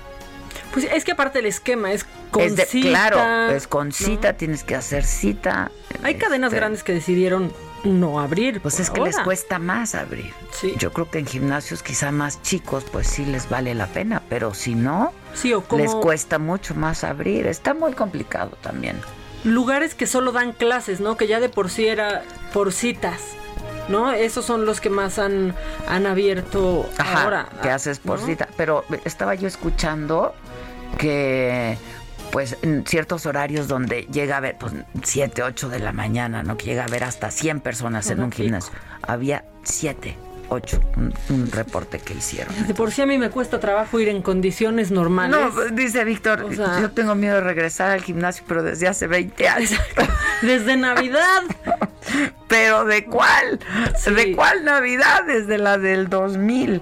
Pues es que aparte el esquema es con cita. Claro, es con cita, tienes que hacer cita. Hay cadenas este, grandes que decidieron no abrir. Pues es que les cuesta más abrir. Sí. Yo creo que en gimnasios quizá más chicos, pues sí les vale la pena, pero si no, sí, o les cuesta mucho más abrir. Está muy complicado también. Lugares que solo dan clases, ¿no? Que ya de por sí era por citas. ¿no? Esos son los que más han, han abierto Ajá, ahora. Que haces por cita. Pero estaba yo escuchando que pues en ciertos horarios donde llega a haber pues 7, 8 de la mañana, ¿no? Que llega a haber hasta 100 personas en un gimnasio. Había 7, 8, un, reporte que hicieron. De por sí a mí me cuesta trabajo ir en condiciones normales. No, pues, dice Víctor, yo tengo miedo de regresar al gimnasio, pero desde hace 20 años. desde Navidad. *laughs* pero ¿de cuál? ¿De cuál Navidad? Desde la del 2000.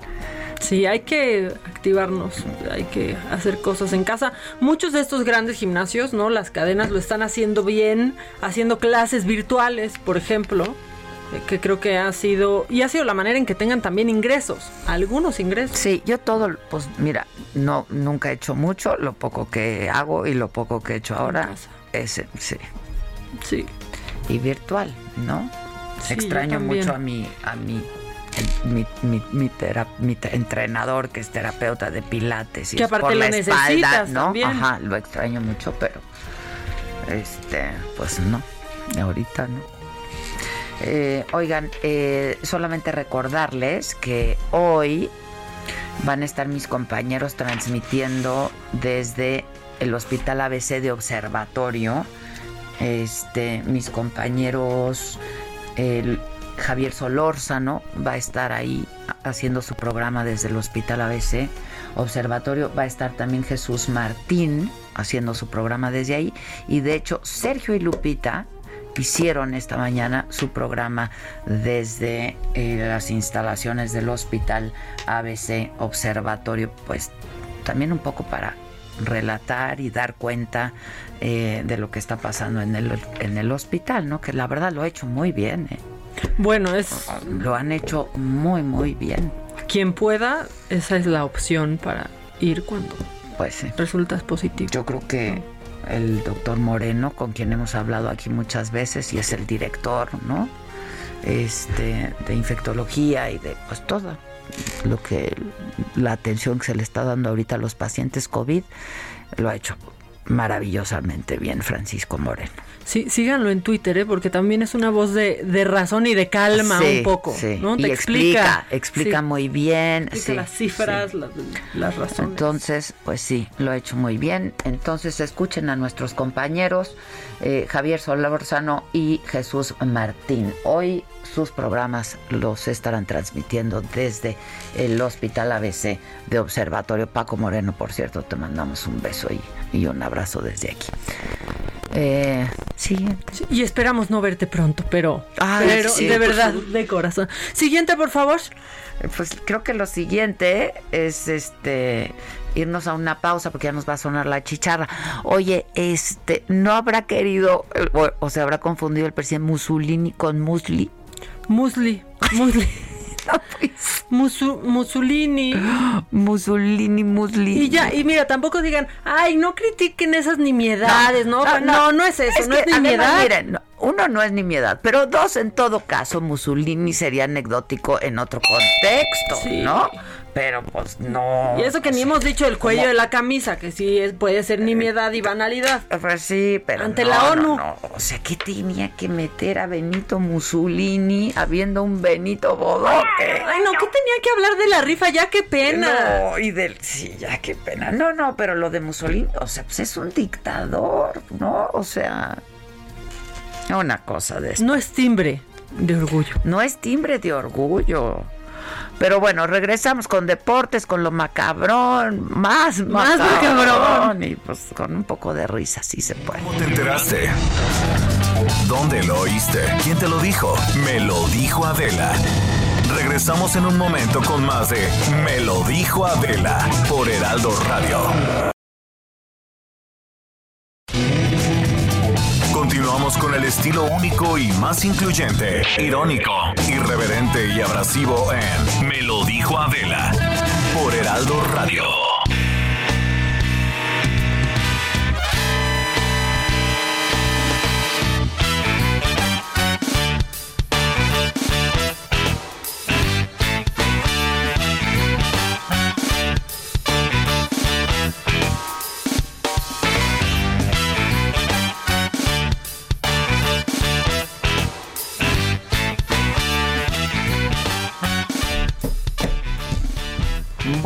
Sí, hay que activarnos, hay que hacer cosas en casa. Muchos de estos grandes gimnasios, ¿no? Las cadenas lo están haciendo bien, haciendo clases virtuales, por ejemplo, eh, que creo que ha sido y ha sido la manera en que tengan también ingresos, algunos ingresos. Sí, yo todo, pues mira, no nunca he hecho mucho, lo poco que hago y lo poco que he hecho ahora es sí. Sí. Y virtual, ¿no? Extraño mucho a mi a mi mi, mi, mi, entrenador que es terapeuta de pilates y que aparte por la espalda, ¿no? Ajá, lo extraño mucho, pero este, pues no, ahorita no. Eh, oigan, eh, solamente recordarles que hoy van a estar mis compañeros transmitiendo desde el Hospital ABC de Observatorio. Este, mis compañeros el Javier Solórzano va a estar ahí haciendo su programa desde el Hospital ABC Observatorio. Va a estar también Jesús Martín haciendo su programa desde ahí. Y de hecho, Sergio y Lupita hicieron esta mañana su programa desde eh, las instalaciones del Hospital ABC Observatorio. Pues también un poco para relatar y dar cuenta eh, de lo que está pasando en el, en el hospital, ¿no? Que la verdad lo ha hecho muy bien, ¿eh? Bueno, es... Lo han hecho muy, muy bien. Quien pueda, esa es la opción para ir cuando pues sí. resultas positivo. Yo creo que el doctor Moreno, con quien hemos hablado aquí muchas veces, y es el director, ¿no? Este, de infectología y de pues todo lo que la atención que se le está dando ahorita a los pacientes COVID lo ha hecho maravillosamente bien Francisco Moreno. Sí, síganlo en Twitter, ¿eh? porque también es una voz de, de razón y de calma Sí, un poco. sí. ¿no? Y Te explica, explica Sí. muy bien. Explica sí, las cifras, las, las razones. Entonces, pues sí, lo ha hecho muy bien. Entonces, escuchen a nuestros compañeros eh, Javier Solorzano y Jesús Martín. Hoy sus programas los estarán transmitiendo desde el Hospital ABC de Observatorio. Paco Moreno, por cierto, te mandamos un beso y, y un abrazo desde aquí. Eh, siguiente. Sí, Y esperamos no verte pronto, pero, Ay, pero sí, de verdad, favor. de corazón. Siguiente, por favor. Pues creo que lo siguiente es este irnos a una pausa porque ya nos va a sonar la chicharra. Oye, este, ¿no habrá querido eh, o, o se habrá confundido el presidente Mussolini con Musli? Musli, Musli. *laughs* Musu- Mussolini. Mussolini, Musli. Y ya, y mira, tampoco digan, ay, no critiquen esas nimiedades, ¿no? No, no, es eso, no que, es nimiedad. además, miren, no, uno no es nimiedad, pero dos, en todo caso, Mussolini sería anecdótico en otro contexto, Sí. ¿no? Pero pues no. Y eso que ni hemos dicho el cuello de la camisa, que sí es, puede ser nimiedad y banalidad. Pues sí, pero Ante no, la no, ONU. no. O sea, ¿qué tenía que meter a Benito Mussolini habiendo un Benito Bodoque? Ay, no, ¿qué tenía que hablar de la rifa? Ya, qué pena. No, y del... Sí, ya, qué pena. No, no, pero lo de Mussolini, o sea, pues es un dictador, ¿no? O sea, una cosa de esto. No es timbre de orgullo. No es timbre de orgullo. Pero bueno, regresamos con deportes, con lo macabrón, más Más macabrón. macabrón. Y pues con un poco de risa, sí se puede. ¿Cómo te enteraste? ¿Dónde lo oíste? ¿Quién te lo dijo? Me lo dijo Adela. Regresamos en un momento con más de Me lo dijo Adela por Heraldo Radio. Continuamos con el estilo único y más incluyente, irónico, irreverente y abrasivo en Me lo dijo Adela por Heraldo Radio.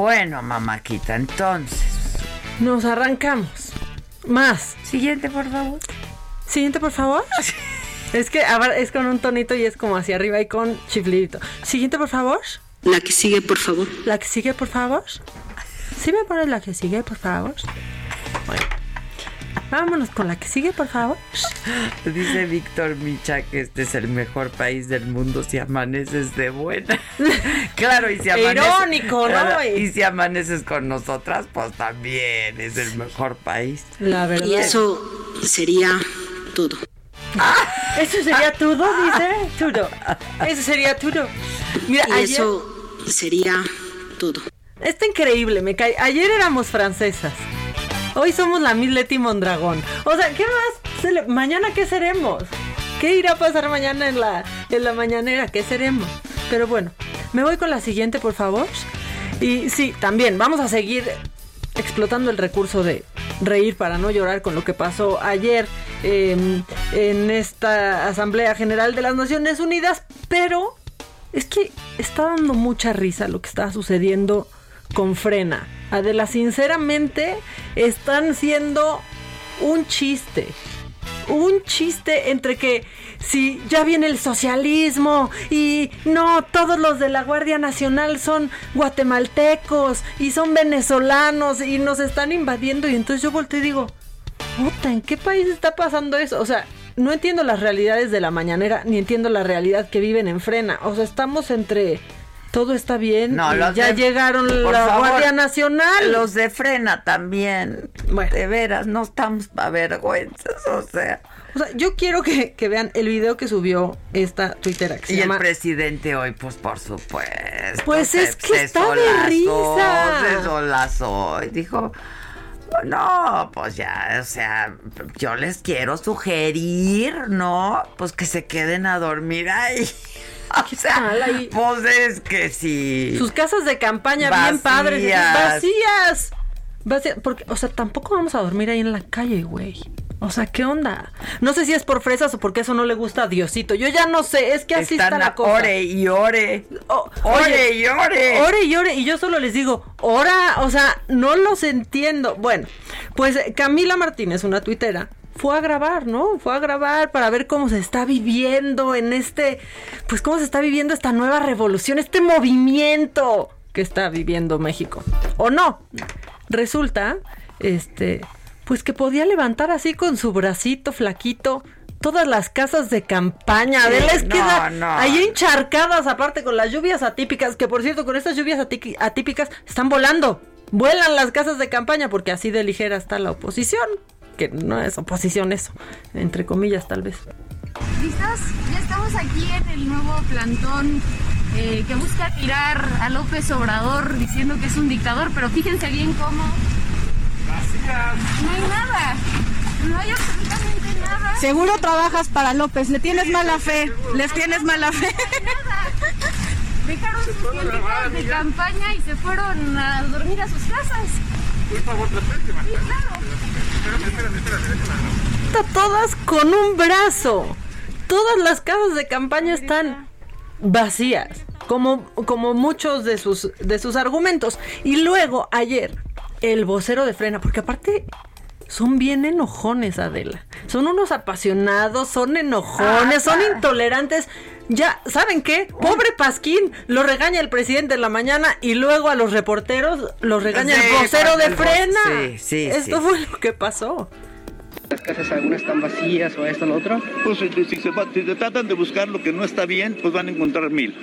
Bueno, mamáquita, entonces. Nos arrancamos. Más. Siguiente, por favor. Siguiente, por favor. *laughs* Es que es con un tonito y es como hacia arriba y con chiflidito. Siguiente, por favor. La que sigue, por favor. La que sigue, por favor. ¿Sí me pones la que sigue, por favor? Bueno. Vámonos con la que sigue, por favor. *laughs* Dice Víctor Micha que este es el mejor país del mundo si amaneces de buena. *laughs* claro, y si amaneces. Irónico, ¿no? Y si amaneces con nosotras, pues también es el mejor país. La verdad. Y eso sería todo. *laughs* ¿Eso sería todo, dice? Todo. Eso sería todo. Mira, Y ayer... eso sería todo. Está increíble, me cae. Ayer éramos francesas. Hoy somos la Miss Leti Mondragón. O sea, ¿qué más? Mañana, ¿qué seremos? ¿Qué irá a pasar mañana en la, en la mañanera? ¿Qué seremos? Pero bueno, me voy con la siguiente, por favor. Y sí, también vamos a seguir explotando el recurso de reír para no llorar con lo que pasó ayer eh, en esta Asamblea General de las Naciones Unidas, pero es que está dando mucha risa lo que está sucediendo con Frena. Adela, sinceramente, están siendo un chiste. Un chiste entre que si ya viene el socialismo y no, todos los de la Guardia Nacional son guatemaltecos y son venezolanos y nos están invadiendo y entonces yo volteo y digo, puta, ¿en qué país está pasando eso? O sea, no entiendo las realidades de la mañanera ni entiendo la realidad que viven en Frena. O sea, estamos entre todo está bien No, los ya de- llegaron la favor, Guardia Nacional. Los de frena también. Bueno. De veras, no estamos para vergüenzas, o sea. O sea, yo quiero que, que vean el video que subió esta que se Y el presidente hoy, pues por supuesto. Pues se- es que se está de risa. Se solazó y dijo, no, pues ya, o sea, yo les quiero sugerir, ¿no? Pues que se queden a dormir ahí. *laughs* O sea, pues es que sí. sus casas de campaña bien padres, Vacías. vacías. Porque, o sea, tampoco vamos a dormir ahí en la calle, güey. O sea, ¿qué onda? No sé si es por fresas o porque eso no le gusta a Diosito. Yo ya no sé, es que así Están está la cosa. ore y ore. O- Ore y ore. Ore y ore. Y yo solo les digo, ora, o sea, no los entiendo. Bueno, pues Camila Martínez, una tuitera, fue a grabar, ¿no? Fue a grabar para ver cómo se está viviendo en este, pues cómo se está viviendo esta nueva revolución, este movimiento que está viviendo México. ¿O no? Resulta, este, pues que podía levantar así con su bracito flaquito todas las casas de campaña. Sí, Adela, es no, no. ahí encharcadas, aparte con las lluvias atípicas, que por cierto, con estas lluvias atípicas están volando. Vuelan las casas de campaña porque así de ligera está la oposición. Que no es oposición eso, entre comillas tal vez. ¿Listos? Ya estamos aquí en el nuevo plantón eh, que busca tirar a López Obrador diciendo que es un dictador, pero fíjense bien cómo... No hay nada, no hay absolutamente nada. Seguro trabajas para López, le tienes mala fe, les tienes mala fe. Dejaron sus tienditas de campaña y se fueron a dormir a sus casas. Todas con un brazo. Todas las casas de campaña están vacías, como, como muchos de sus, de sus argumentos. Y luego, ayer, el vocero de Frena, porque aparte son bien enojones, Adela. Son unos apasionados, son enojones, son intolerantes. Ya, ¿saben qué? Pobre Pasquín, lo regaña el presidente en la mañana y luego a los reporteros los regaña Sí, el vocero de el Frena. sí, sí, Esto fue lo que pasó. Casas algunas están vacías o esto o lo otro. Pues si, si se, si tratan de buscar lo que no está bien, pues van a encontrar mil.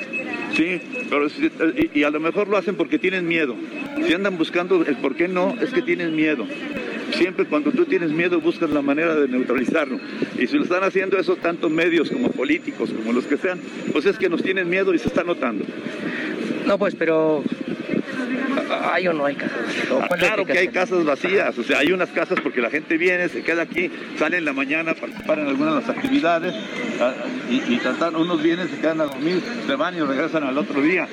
Sí, pero si- y, y a lo mejor lo hacen porque tienen miedo. Si andan buscando el por qué no, es que tienen miedo. Siempre cuando tú tienes miedo buscas la manera de neutralizarlo. Y si lo están haciendo eso tanto medios como políticos, como los que sean, pues es que nos tienen miedo y se está notando. No, pues, pero. ¿Hay o no hay casas? ¿O Ah, cuál es la claro que hay casas vacías, o sea, hay unas casas porque la gente viene, se queda aquí, sale en la mañana, participar en algunas de las actividades ah, y, y tratan, unos vienen, se quedan a dormir, se van y regresan al otro día.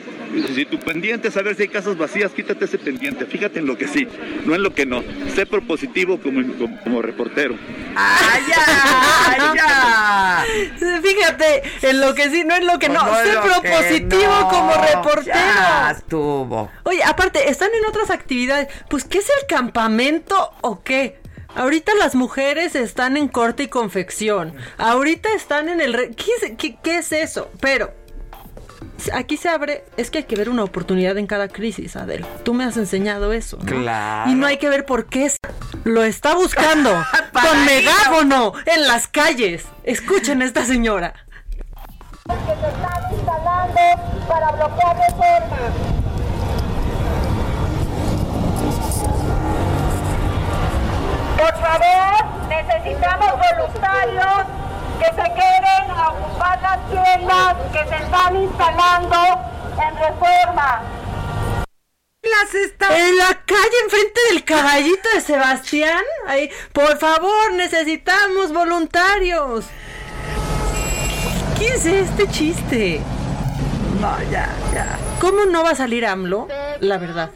Si tu pendiente es saber si hay casas vacías, quítate ese pendiente, fíjate en lo que sí, no en lo que no. Sé propositivo como, como, como reportero. ¡Ay, ya! ¡Ya! *laughs* Fíjate, en lo que sí, no en lo que no. Pues en sé propositivo no. como reportero. Ya estuvo. Oye, aparte, están en otras actividades. Pues, ¿qué es el campamento o qué? Ahorita las mujeres están en corte y confección. Ahorita están en el... re- ¿Qué es, qué- qué es eso? Pero... Aquí se abre, es que hay que ver una oportunidad en cada crisis, Adel. Tú me has enseñado eso. ¿no? Claro. Y no hay que ver por qué es- lo está buscando *laughs* con megáfono en las calles. Escuchen a esta señora. que se están instalando para bloquear reformas. Por favor, necesitamos voluntarios que se queden a ocupar las tiendas que se están instalando en reforma. Las está... En la calle, enfrente del caballito de Sebastián. Ahí, por favor, necesitamos voluntarios. ¿Qué es este chiste? No, ya, ya. ¿Cómo no va a salir AMLO? La verdad.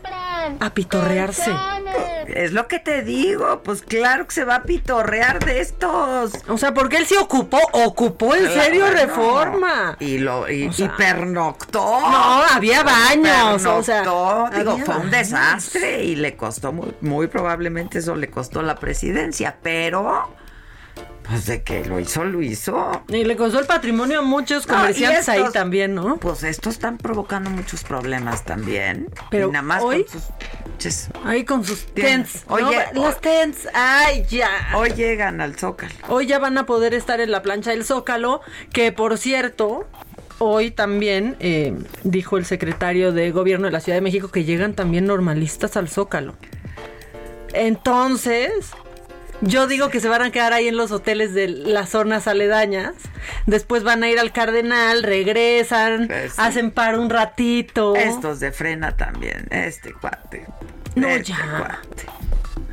A pitorrearse. *laughs* Es lo que te digo, pues claro que se va a pitorrear de estos. O sea, porque él se ocupó, ocupó en serio reforma. Y lo y, O sea, y pernoctó. No, había baños, o sea, Pernoctó, digo, fue un desastre y le costó muy, muy probablemente eso le costó la presidencia, pero pues de que lo hizo, lo hizo. Y le costó el patrimonio a muchos No, comerciantes ahí también, ¿no? Pues estos están provocando muchos problemas también. Pero y nada más hoy- con sus Ahí con sus tents. Oye, ¿no? las tents. Ay, ya. Hoy llegan al Zócalo. Hoy ya van a poder estar en la plancha del Zócalo, que por cierto, hoy también eh, dijo el secretario de Gobierno de la Ciudad de México que llegan también normalistas al Zócalo. Entonces, yo digo que se van a quedar ahí en los hoteles de las zonas aledañas. Después van a ir al Cardenal, regresan, Pues sí. hacen par un ratito. Estos de frena también, este cuate. No, este ya. cuate.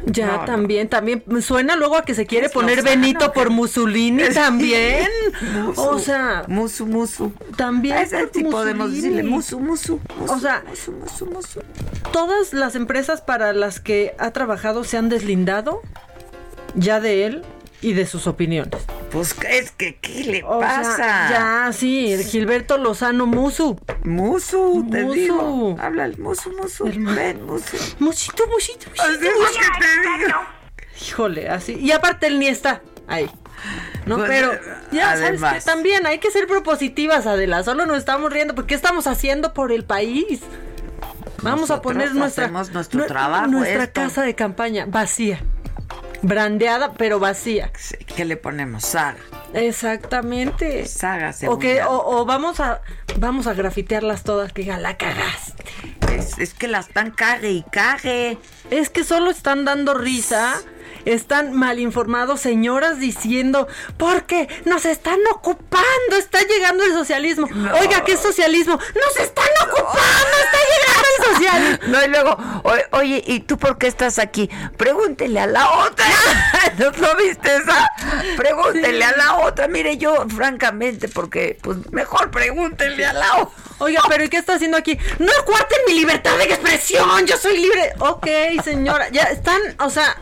Ya, No, no. también, también. Suena luego a que se quiere Es poner Lozano, Benito por. Mussolini también. *laughs* Musu, o sea, musu, musu. también. A ese podemos decirle musu, musu, musu, O sea, musu, musu, musu. todas las empresas para las que ha trabajado se han deslindado ya de él y de sus opiniones. Pues es que, ¿qué le O sea, pasa? ya, sí, el Gilberto Lozano Musu. Musu, te Musu. digo. Habla el musu, musu. Ven, musu. Musito, musito, Así musito. es que te digo. Híjole, así. Y aparte él ni está ahí. No, Pues, pero eh, ya sabes además. que también hay que ser propositivas, Adela. Solo nos estamos riendo porque ¿qué estamos haciendo por el país? Vamos a poner nuestra nuestro nue- trabajo, nuestra esto. casa de campaña vacía, brandeada pero vacía. ¿Qué le ponemos? Saga. Exactamente. Saga O que o, o vamos a vamos a grafitearlas todas que diga la cagaste. Es, es que la están cague y cague. Es que solo están dando risa. Están mal informados, señoras diciendo, porque nos están ocupando, está llegando el socialismo. Oiga, ¿qué es socialismo? ¡Nos están ocupando! ¡Está llegando el socialismo! *laughs* No, y luego, o- oye, ¿y tú por qué estás aquí? Pregúntele a la otra. *laughs* ¿No lo viste esa? Pregúntele a la otra. Mire, yo, francamente, porque, pues, mejor pregúntele a la otra. Oiga, pero ¿y qué está haciendo aquí? No cuarten mi libertad de expresión, yo soy libre. Ok, señora, ya están, o sea,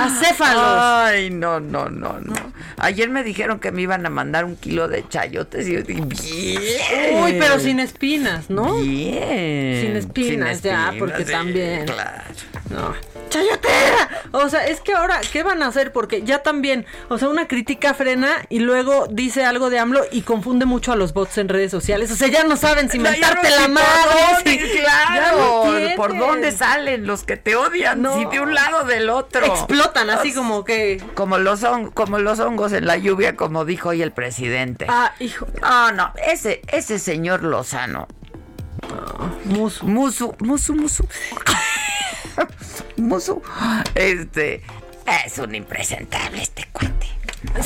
acéfalos. Ay, no, no, no, no. Ayer me dijeron que me iban a mandar un kilo de chayotes y yo dije, bien. Uy, pero sin espinas, ¿no? Bien. Sin espinas, ya, porque sí, también. Claro. No. ¡Chayotera! O sea, es que ahora, ¿qué van a hacer? Porque ya también, o sea, una crítica frena y luego dice algo de AMLO y confunde mucho a los bots en redes sociales. O sea, ya no saben si mentarte no la madre. por dónde, si- claro. ya no ¿Por tienen. dónde salen los que te odian? Si de un lado o del otro. Explotan así como que. Como los, hon- como los hongos en la lluvia, como dijo hoy el presidente. Ah, hijo. No, no, ese, ese señor Lozano. Musu. Musu, musu, musu. *laughs* musu. Este, es un impresentable este cuate.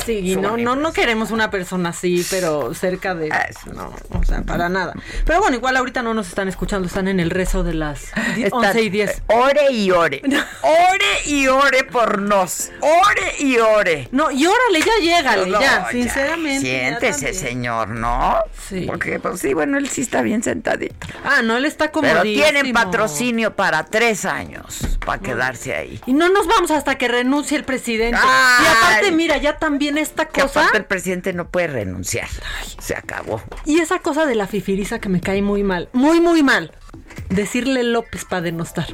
Sí, no, no, no queremos una persona así, pero cerca de. No, o sea, para nada. Pero bueno, igual ahorita no nos están escuchando, están en el rezo de las die- Están- 11 y 10. Ore y ore. Ore y ore por nos. Ore y ore. No, y órale, ya llégale, No, ya, sinceramente. Siéntese, señor, ¿no? Sí. Porque, pues sí, bueno, él sí está bien sentadito. Ah, no, él está como. Pero tienen patrocinio para tres años para quedarse ahí. Y no nos vamos hasta que renuncie el presidente. Ay. Y aparte, mira, ya también esta Que cosa. aparte el presidente no puede renunciar. Se acabó. Y esa cosa de la fifiriza que me cae muy mal. Muy, muy mal. Decirle López para denostar.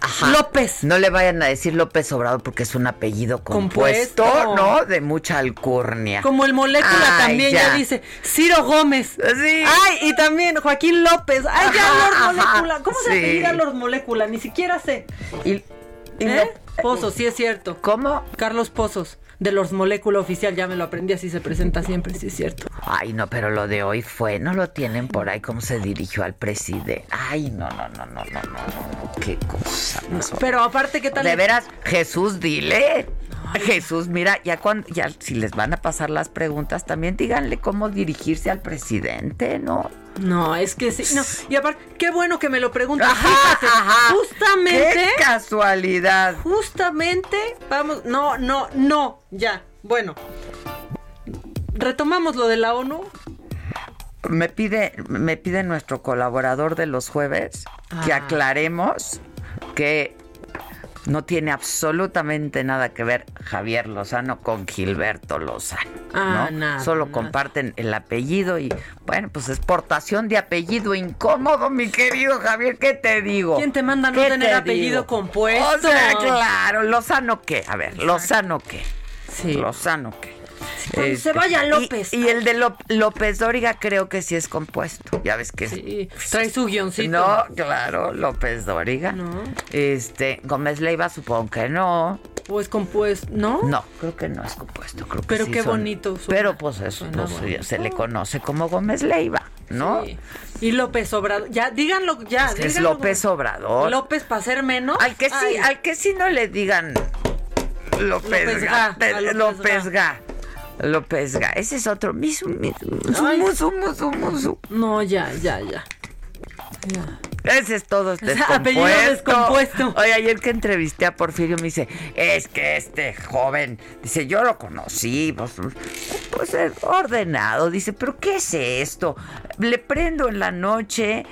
Ajá. López. No le vayan a decir López Obrador porque es un apellido compuesto, Compuesto. ¿no? De mucha alcurnia. Como el molécula Ay, también ya. dice Ciro Gómez. Sí. Ay, y también Joaquín López. Ay, ya Ajá, Lord ajá. Molécula. ¿Cómo se Sí. apellida Lord Molécula? Ni siquiera sé. Y, y ¿Eh? Pozos, sí es cierto. ¿Cómo? Carlos Pozos, de Lord Molécula Oficial, ya me lo aprendí, así se presenta siempre, sí es cierto. Ay, no, pero lo de hoy fue, no lo tienen por ahí, cómo se dirigió al presidente. Ay, no, no, no, no, no, no, no, qué cosa. Pero aparte, ¿qué tal? De veras, Jesús, dile. Jesús, mira, ya cuando, ya si les van a pasar las preguntas, también díganle cómo dirigirse al presidente, ¿no? No, es que sí. No. Y aparte, qué bueno que me lo preguntas. Ajá, Fíjate, ajá. justamente. ¡Qué casualidad! Justamente, vamos, no, no, no, ya, bueno. Retomamos lo de la ONU. Me pide, me pide nuestro colaborador de los jueves que Ah. aclaremos que no tiene absolutamente nada que ver Javier Lozano con Gilberto Lozano. Ah, ¿no? nada, Solo nada. comparten el apellido y, bueno, pues exportación de apellido incómodo, mi querido Javier, ¿qué te digo? ¿Quién te manda a no ¿Qué tener te apellido digo? compuesto? O sea, claro, Lozano qué, a ver, Lozano qué. Sí. Lozano qué. Cuando se vaya López. Y, el de Ló- López Dóriga creo que sí es compuesto. Ya ves que Sí, trae su guioncito. no, claro, López Dóriga. No. Este, Gómez Leiva supongo que no. O es compuesto, ¿no? No, creo que no es compuesto. Creo que Pero sí qué son- bonito suena. Pero pues eso, pues, se le conoce como Gómez Leiva, ¿no? Sí. Y López Obrador. Ya, díganlo, ya. Es que es díganlo. López Obrador. López para ser menos. Al que sí, Ay. al que sí no le digan López, López Ga. Ga, López, López Ga. López Ga. Ese es otro. Misu, misu, musu, musu, musu. No, ya, ya, ya. Ya. Ese es todo este O sea, apellido descompuesto. Oye, ayer que entrevisté a Porfirio me dice, es que este joven, dice, yo lo conocí, pues, pues es ordenado. Dice, pero ¿qué es esto? Le prendo en la noche,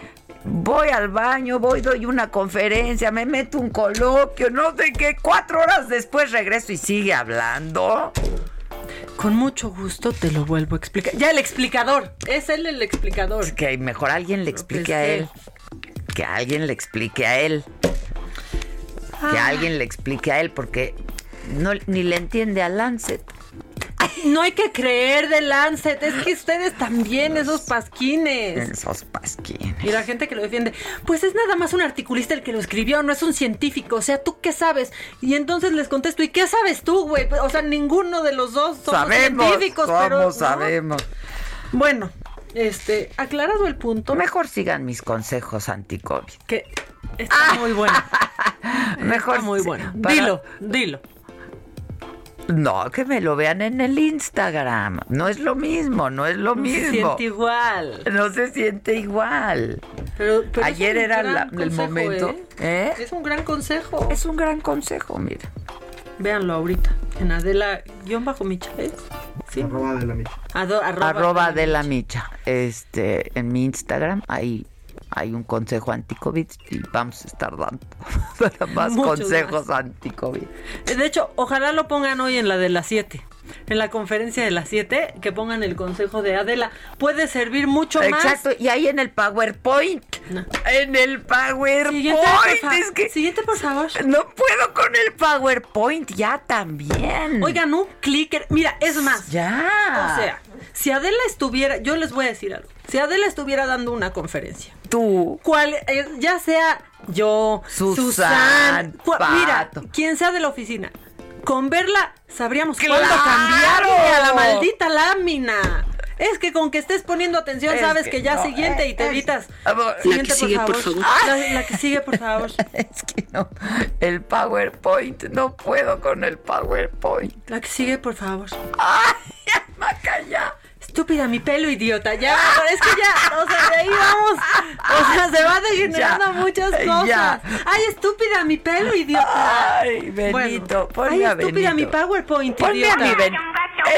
voy al baño, voy, doy una conferencia, me meto un coloquio, no sé qué, cuatro horas después regreso y sigue hablando. Con mucho gusto te lo vuelvo a explicar. Ya el explicador, es él el explicador. Es que mejor alguien le explique a él. Que alguien le explique a él. Que Ah. alguien le explique a él porque no, ni le entiende a Lancet. No hay que creer de Lancet, es que ustedes también, esos pasquines. Esos pasquines. Y la gente que lo defiende, pues es nada más un articulista el que lo escribió, no es un científico. O sea, ¿tú qué sabes? Y entonces les contesto, ¿y qué sabes tú, güey? O sea, ninguno de los dos somos sabemos, científicos, ¿cómo pero. ¿no? sabemos? Bueno, este, aclarado el punto. Mejor sigan mis consejos anti-COVID. Que está muy bueno. *laughs* Mejor Está muy bueno. para- Dilo, dilo. No, que me lo vean en el Instagram. No es lo mismo, no es lo No mismo. se siente igual. No se siente igual. Pero, Ayer era el momento. ¿eh? ¿eh? Es un gran consejo. Es un gran consejo, mira. Véanlo ahorita. En Adela, guion bajo Micha, ¿es? Sí. Arroba de la Micha. Ado- arroba, Arroba de la micha. Este, en mi Instagram, ahí hay un consejo anti-COVID y vamos a estar dando *laughs* más consejos anti-COVID. De hecho, ojalá lo pongan hoy en la de las 7. En la conferencia de las 7, que pongan el consejo de Adela. Puede servir mucho más. Exacto, y ahí en el PowerPoint. En el PowerPoint. Siguiente, por es que Siguiente, por favor. no puedo con el PowerPoint ya también. Oigan, un clicker. Mira, es más. Ya. O sea, si Adela estuviera, yo les voy a decir algo. Si Adela estuviera dando una conferencia, tú, cual, eh, ya sea yo, Susan, mira, quien sea de la oficina, con verla sabríamos ¡Claro! cuándo cambiarle a la maldita lámina. Es que con que estés poniendo atención Es sabes que que, ya no, siguiente y te es- evitas. Siguiente, La que sigue, por favor. La, la que sigue, por favor. *laughs* es que no. El PowerPoint, no puedo con el PowerPoint. La que sigue, por favor. ¡Ay, *laughs* ya, Macaya! Estúpida, mi pelo, idiota. Ya, es que ya, o sea, de ahí vamos. O sea, se va degenerando Ya, muchas cosas. ya. Ay, estúpida, mi pelo, idiota. Ay, Benito, Bueno, ponme Ay, a estúpida, Benito. mi PowerPoint, Ponme a idiota. mi Ben-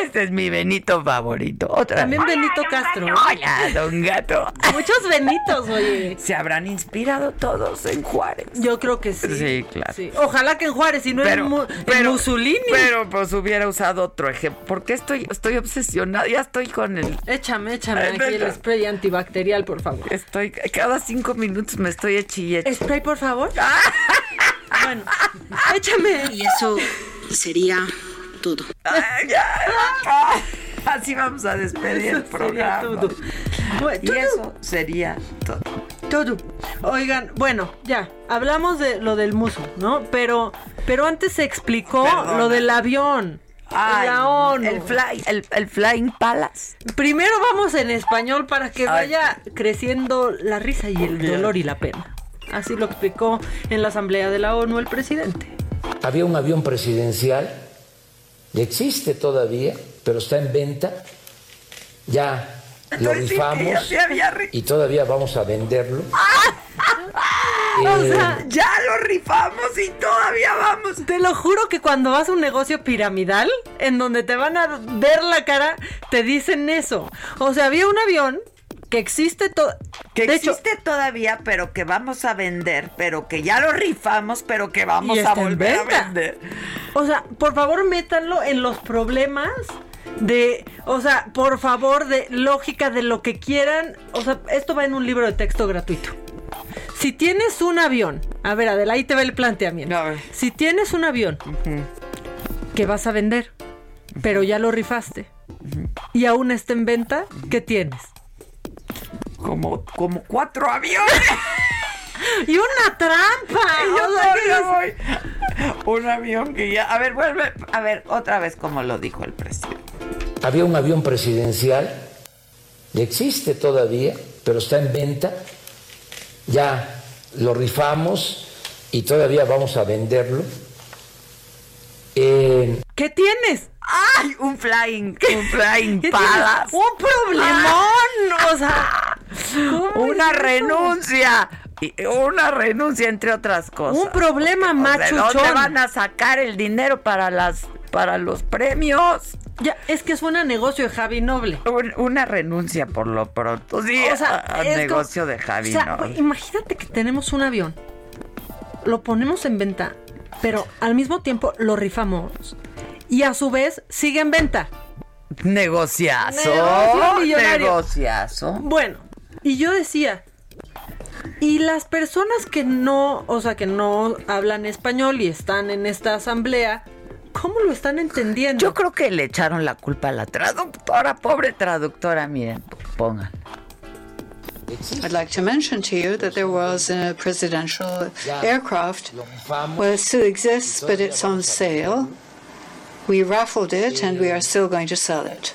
Este es mi Benito favorito. Otra También vez. Benito Castro. Hola, don Gato. Muchos Benitos, oye. Se habrán inspirado todos en Juárez. Yo creo que sí. Sí, claro. Sí. Ojalá que en Juárez, si no Pero- en, Mu- en pero- Mussolini. Pero pues hubiera usado otro ejemplo. Porque estoy, estoy obsesionada. Ya estoy con el. Échame, échame Ay, aquí el spray antibacterial, por favor. Estoy. Cada cinco minutos me estoy echilleche. ¿Spray, por favor? bueno, échame. Y eso sería todo. Ay, ya. Así vamos a despedir el Eso sería programa. todo. Bueno, Y todo. eso sería todo. Todo. Oigan, bueno, ya, hablamos de lo del muso, ¿no? Pero, pero antes se explicó Perdona. lo del avión. Ay, la ONU. El, fly, el, el Flying Palace. Primero vamos en español para que Ay. vaya creciendo la risa y el dolor y la pena. Así lo explicó en la Asamblea de la ONU el presidente. Había un avión presidencial, existe todavía, pero está en venta. Ya lo *laughs* rifamos y todavía vamos a venderlo. *laughs* O Eh, sea, Ya lo rifamos y todavía vamos. Te lo juro que cuando vas a un negocio piramidal, en donde te van a ver la cara, te dicen eso. O sea, había un avión que existe todo. Que de hecho, existe todavía, pero que vamos a vender, pero que ya lo rifamos, pero que vamos a volver a vender. O sea, por favor, métanlo en los problemas de, o sea, por favor, de lógica de lo que quieran. O sea, esto va en un libro de texto gratuito. Si tienes un avión, a ver, Adela, ahí te va el planteamiento. A ver. Si tienes un avión que vas a vender, pero ya lo rifaste y aún está en venta, ¿qué tienes? Como, como cuatro aviones. *laughs* Y una trampa. *laughs* Y yo voy. Un avión que ya. A ver, vuelve. A ver, otra vez como lo dijo el presidente. había un avión presidencial, existe todavía, pero está en venta. Ya lo rifamos y todavía vamos a venderlo. Eh, ¿Qué tienes? ¡Ay! Un flying, un flying ¿Qué palace. tienes? Un problemón. O sea, ¿cómo Una es renuncia. Y una renuncia, entre otras cosas. Un problema ¿De machuchón. dónde van a sacar el dinero para las para los premios? Ya, es que suena a negocio de Javi Noble. Un- una renuncia por lo pronto. Sí, O sea, a- negocio como- de Javi o sea, Noble. imagínate que tenemos un avión, lo ponemos en venta, pero al mismo tiempo lo rifamos y a su vez sigue en venta. Negociazo. Negocio. Negociazo. Bueno, y yo decía, y las personas que no, o sea, que no hablan español y están en esta asamblea, ¿cómo lo están entendiendo? Yo creo que le echaron la culpa a la traductora, pobre traductora, miren, pongan. I'd like to mention to you that there was a presidential aircraft. Well, it still exists, but it's on sale. We raffled it and we are still going to sell it.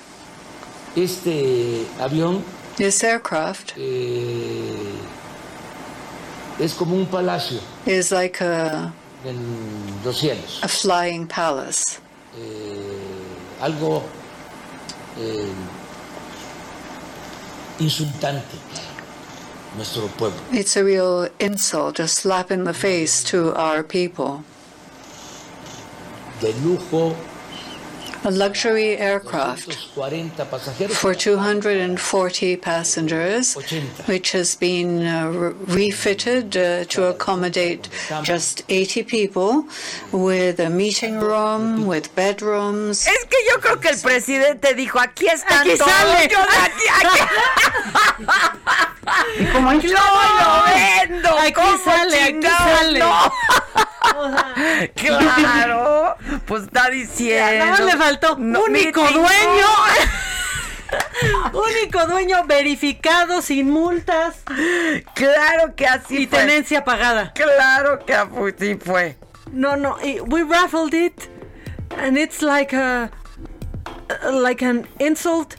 Este avión This aircraft eh, es como un palacio is like a, los cielos. a flying palace. Eh, algo eh, insultante para nuestro pueblo. It's a real insult, a slap in the face to our people. De lujo, A luxury aircraft for 240 passengers, which has been uh, refitted uh, to accommodate just 80 people, with a meeting room, with bedrooms. Es que yo creo que el presidente dijo, aquí están Aquí todos, sale. yo de aquí, aquí. *laughs* como yo lo vendo, Aquí ¿cómo sale, aquí sale. no? *laughs* Claro, pues está diciendo. Nada más le faltó No, único dueño. *laughs* único dueño verificado sin multas. Claro que así y fue. tenencia pagada. Claro que así fue. No, no, we raffled it and it's like a like an insult.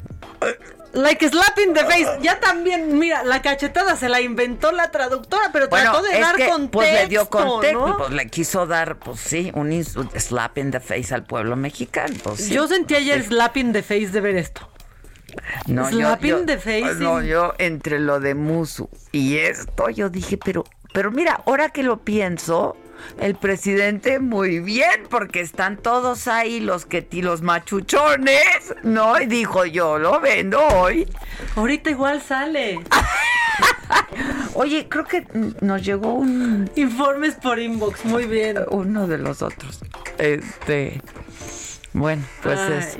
Like slap in the face. Ya también, mira, la cachetada se la inventó la traductora, pero Bueno, trató de es dar que contexto. pues le dio contexto, ¿no? pues le quiso dar, pues sí, un insult, slap in the face al pueblo mexicano. pues, sí. Yo sentí ayer Sí. slap in the face de ver esto. No, Slap yo, in the face, No, yo entre lo de Musu y esto, yo dije, pero, pero mira, ahora que lo pienso, el presidente muy bien, porque están todos ahí los que los machuchones, ¿no? Y dijo, yo lo vendo hoy. Ahorita igual sale. Oye, creo que nos llegó un Informes por inbox, muy bien. uno de los otros. Este, bueno, pues Ay. es.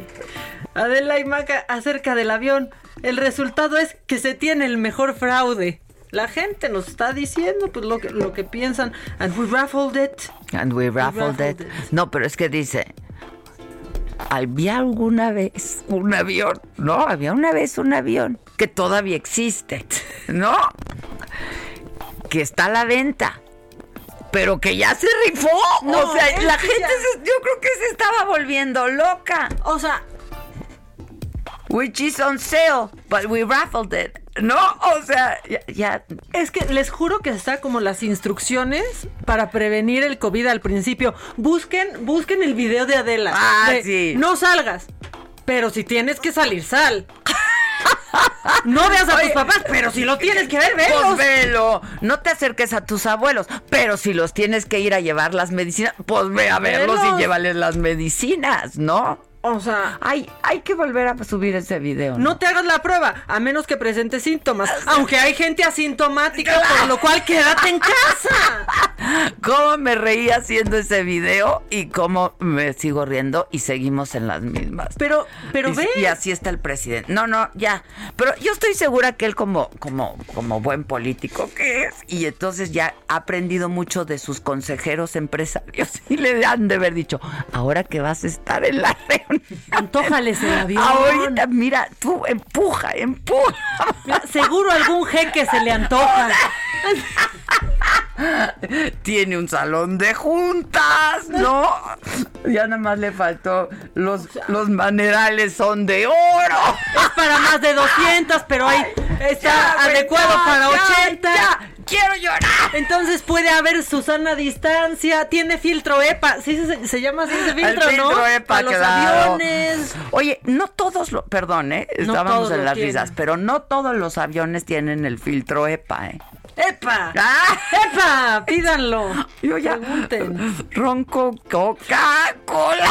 Adela y Maca, acerca del avión, el resultado es que se tiene el mejor fraude. La gente nos está diciendo pues lo que, lo que piensan. And we raffled it. And we raffled, raffled it. No, pero es que dice, había alguna vez un avión, no, había una vez un avión que todavía existe, *laughs* ¿no? Que está a la venta, pero que ya se rifó. No, o sea, la gente, ya- se- yo creo que se estaba volviendo loca. O sea, Which is on sale, but we raffled it. No, o sea, ya, ya es que les juro que está como las instrucciones para prevenir el COVID al principio. Busquen, busquen el video de Adela. Ah, de, sí. No salgas. Pero si tienes que salir, sal. No veas a tus papás, pero si lo tienes que ver, velos. Pues velo. No te acerques a tus abuelos. Pero si los tienes que ir a llevar las medicinas, pues ve a verlos Velos. y llévales las medicinas, ¿no? O sea, Hay, hay que volver a subir ese video. No te hagas la prueba, a menos que presentes síntomas. Aunque hay gente asintomática, por lo cual quédate en casa. *laughs* Cómo me reí haciendo ese video y cómo me sigo riendo y seguimos en las mismas. Pero, pero y, ve. y así está el presidente. No, no, ya. Pero yo estoy segura que él como, como, como buen político que es, y entonces ya ha aprendido mucho de sus consejeros empresarios *laughs* y le han de haber dicho, ahora que vas a estar en la reunión. Antójales el *laughs* avión. Ahorita, mira, tú empuja, empuja. Mira, seguro algún jeque se le antoja. *laughs* Tiene un salón de juntas, ¿no? Ya nada más le faltó los, los manerales son de oro. Es para más de 200, pero hay, está Ya, adecuado ya, para ya, 80. ya, quiero llorar. Entonces puede haber Susana distancia, tiene filtro EPA, sí se, se llama así ese filtro, El filtro ¿no? EPA, para los claro. aviones. Oye, no todos lo, perdón, ¿eh? No Estábamos en las risas, pero no todos los aviones tienen el filtro EPA, ¿eh? ¡Epa! Ah. ¡Epa! Pídanlo. Yo ya. Pregunten. Ron con Coca-Cola.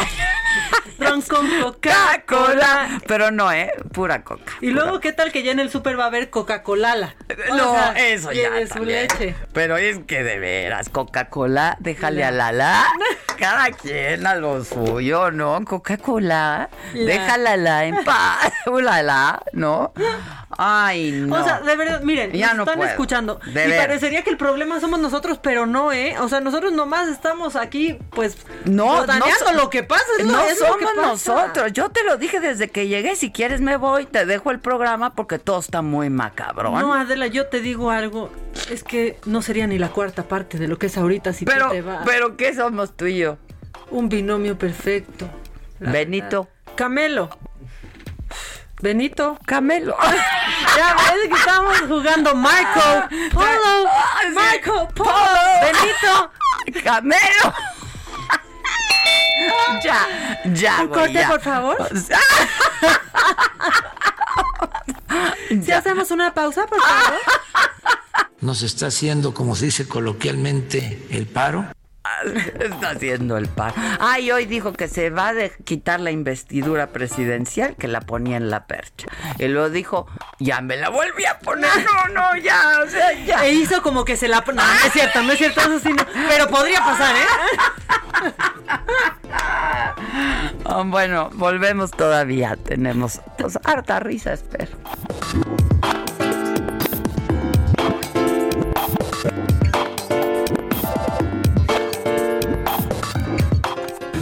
Ron con Coca-Cola. Pero no, ¿eh? Pura coca. Y luego, ¿qué tal que ya en el súper va a haber Coca-Cola? No, eso ya Lleve su también. leche. Pero es que de veras, Coca-Cola, déjale a Lala. *laughs* Cada quien a lo suyo, ¿no? Coca-Cola, La- déjala la en *laughs* paz. Ulala, ¿no? Ay, no. O sea, de verdad, miren, Ya nos no están puedo. escuchando. De y parecería que el problema somos nosotros, pero no, ¿eh? O sea, nosotros nomás estamos aquí, pues, No, botaneando so- lo que pasa. es lo- no es somos nosotros. Yo te lo dije desde que llegué. Si quieres me voy, te dejo el programa porque todo está muy macabrón. No, Adela, yo te digo algo. Es que no sería ni la cuarta parte de lo que es ahorita si pero, tú te vas. pero ¿qué somos tú y yo? Un binomio perfecto. Benito. Camelo. Benito. Camelo. *laughs* ya ves que estamos jugando Marco Polo. Marco Polo. Benito. Camelo. *laughs* ya, ya, Un corte, ya. por favor. *laughs* Si hacemos una pausa, por favor. Nos está haciendo, como se dice coloquialmente, el paro. *laughs* Está haciendo el par. Ay, hoy dijo que se va a quitar la investidura presidencial que la ponía en la percha. Y luego dijo, ya me la volví a poner. *laughs* No, no, ya, o sea, ya. E hizo como que se la... No, no es cierto, no es cierto, eso sí no. Pero podría pasar, ¿eh? *laughs* Ah, bueno, volvemos todavía. Tenemos pues, harta risa, espero.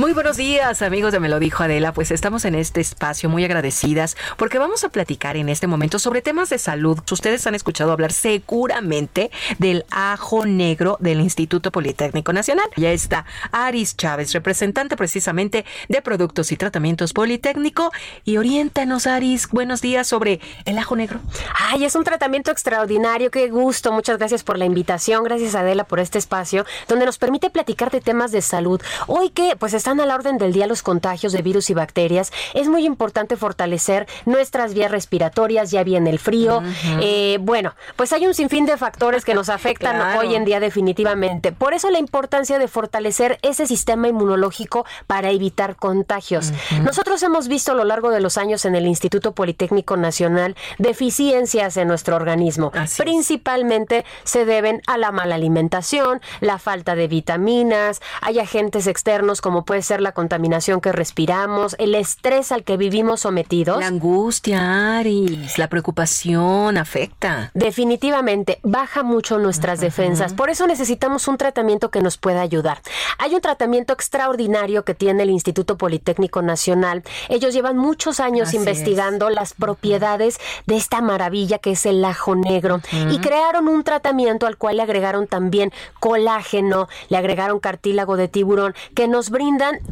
Muy buenos días, amigos de Me lo dijo Adela. Pues estamos en este espacio muy agradecidas porque vamos a platicar en este momento sobre temas de salud. Ustedes han escuchado hablar seguramente del ajo negro del Instituto Politécnico Nacional. Ya está Aris Chávez, representante precisamente de Productos y Tratamientos Politécnico. Y oriéntanos, Aris, buenos días sobre el ajo negro. Ay, es un tratamiento extraordinario, qué gusto. Muchas gracias por la invitación, gracias Adela por este espacio donde nos permite platicar de temas de salud. Hoy que pues están a la orden del día los contagios de virus y bacterias, es muy importante fortalecer nuestras vías respiratorias, ya viene el frío. Eh, bueno, pues hay un sinfín de factores que nos afectan *laughs* Claro. hoy en día definitivamente. Por eso la importancia de fortalecer ese sistema inmunológico para evitar contagios. Nosotros hemos visto a lo largo de los años en el Instituto Politécnico Nacional deficiencias en nuestro organismo. Principalmente se deben a la mala alimentación, la falta de vitaminas, hay agentes externos como puede ser la contaminación que respiramos, el estrés al que vivimos sometidos. La angustia, Aris, la preocupación afecta. Definitivamente baja mucho nuestras defensas. Por eso necesitamos un tratamiento que nos pueda ayudar. Hay un tratamiento extraordinario que tiene el Instituto Politécnico Nacional. Ellos llevan muchos años Así investigando las propiedades de esta maravilla que es el ajo negro y crearon un tratamiento al cual le agregaron también colágeno, le agregaron cartílago de tiburón que nos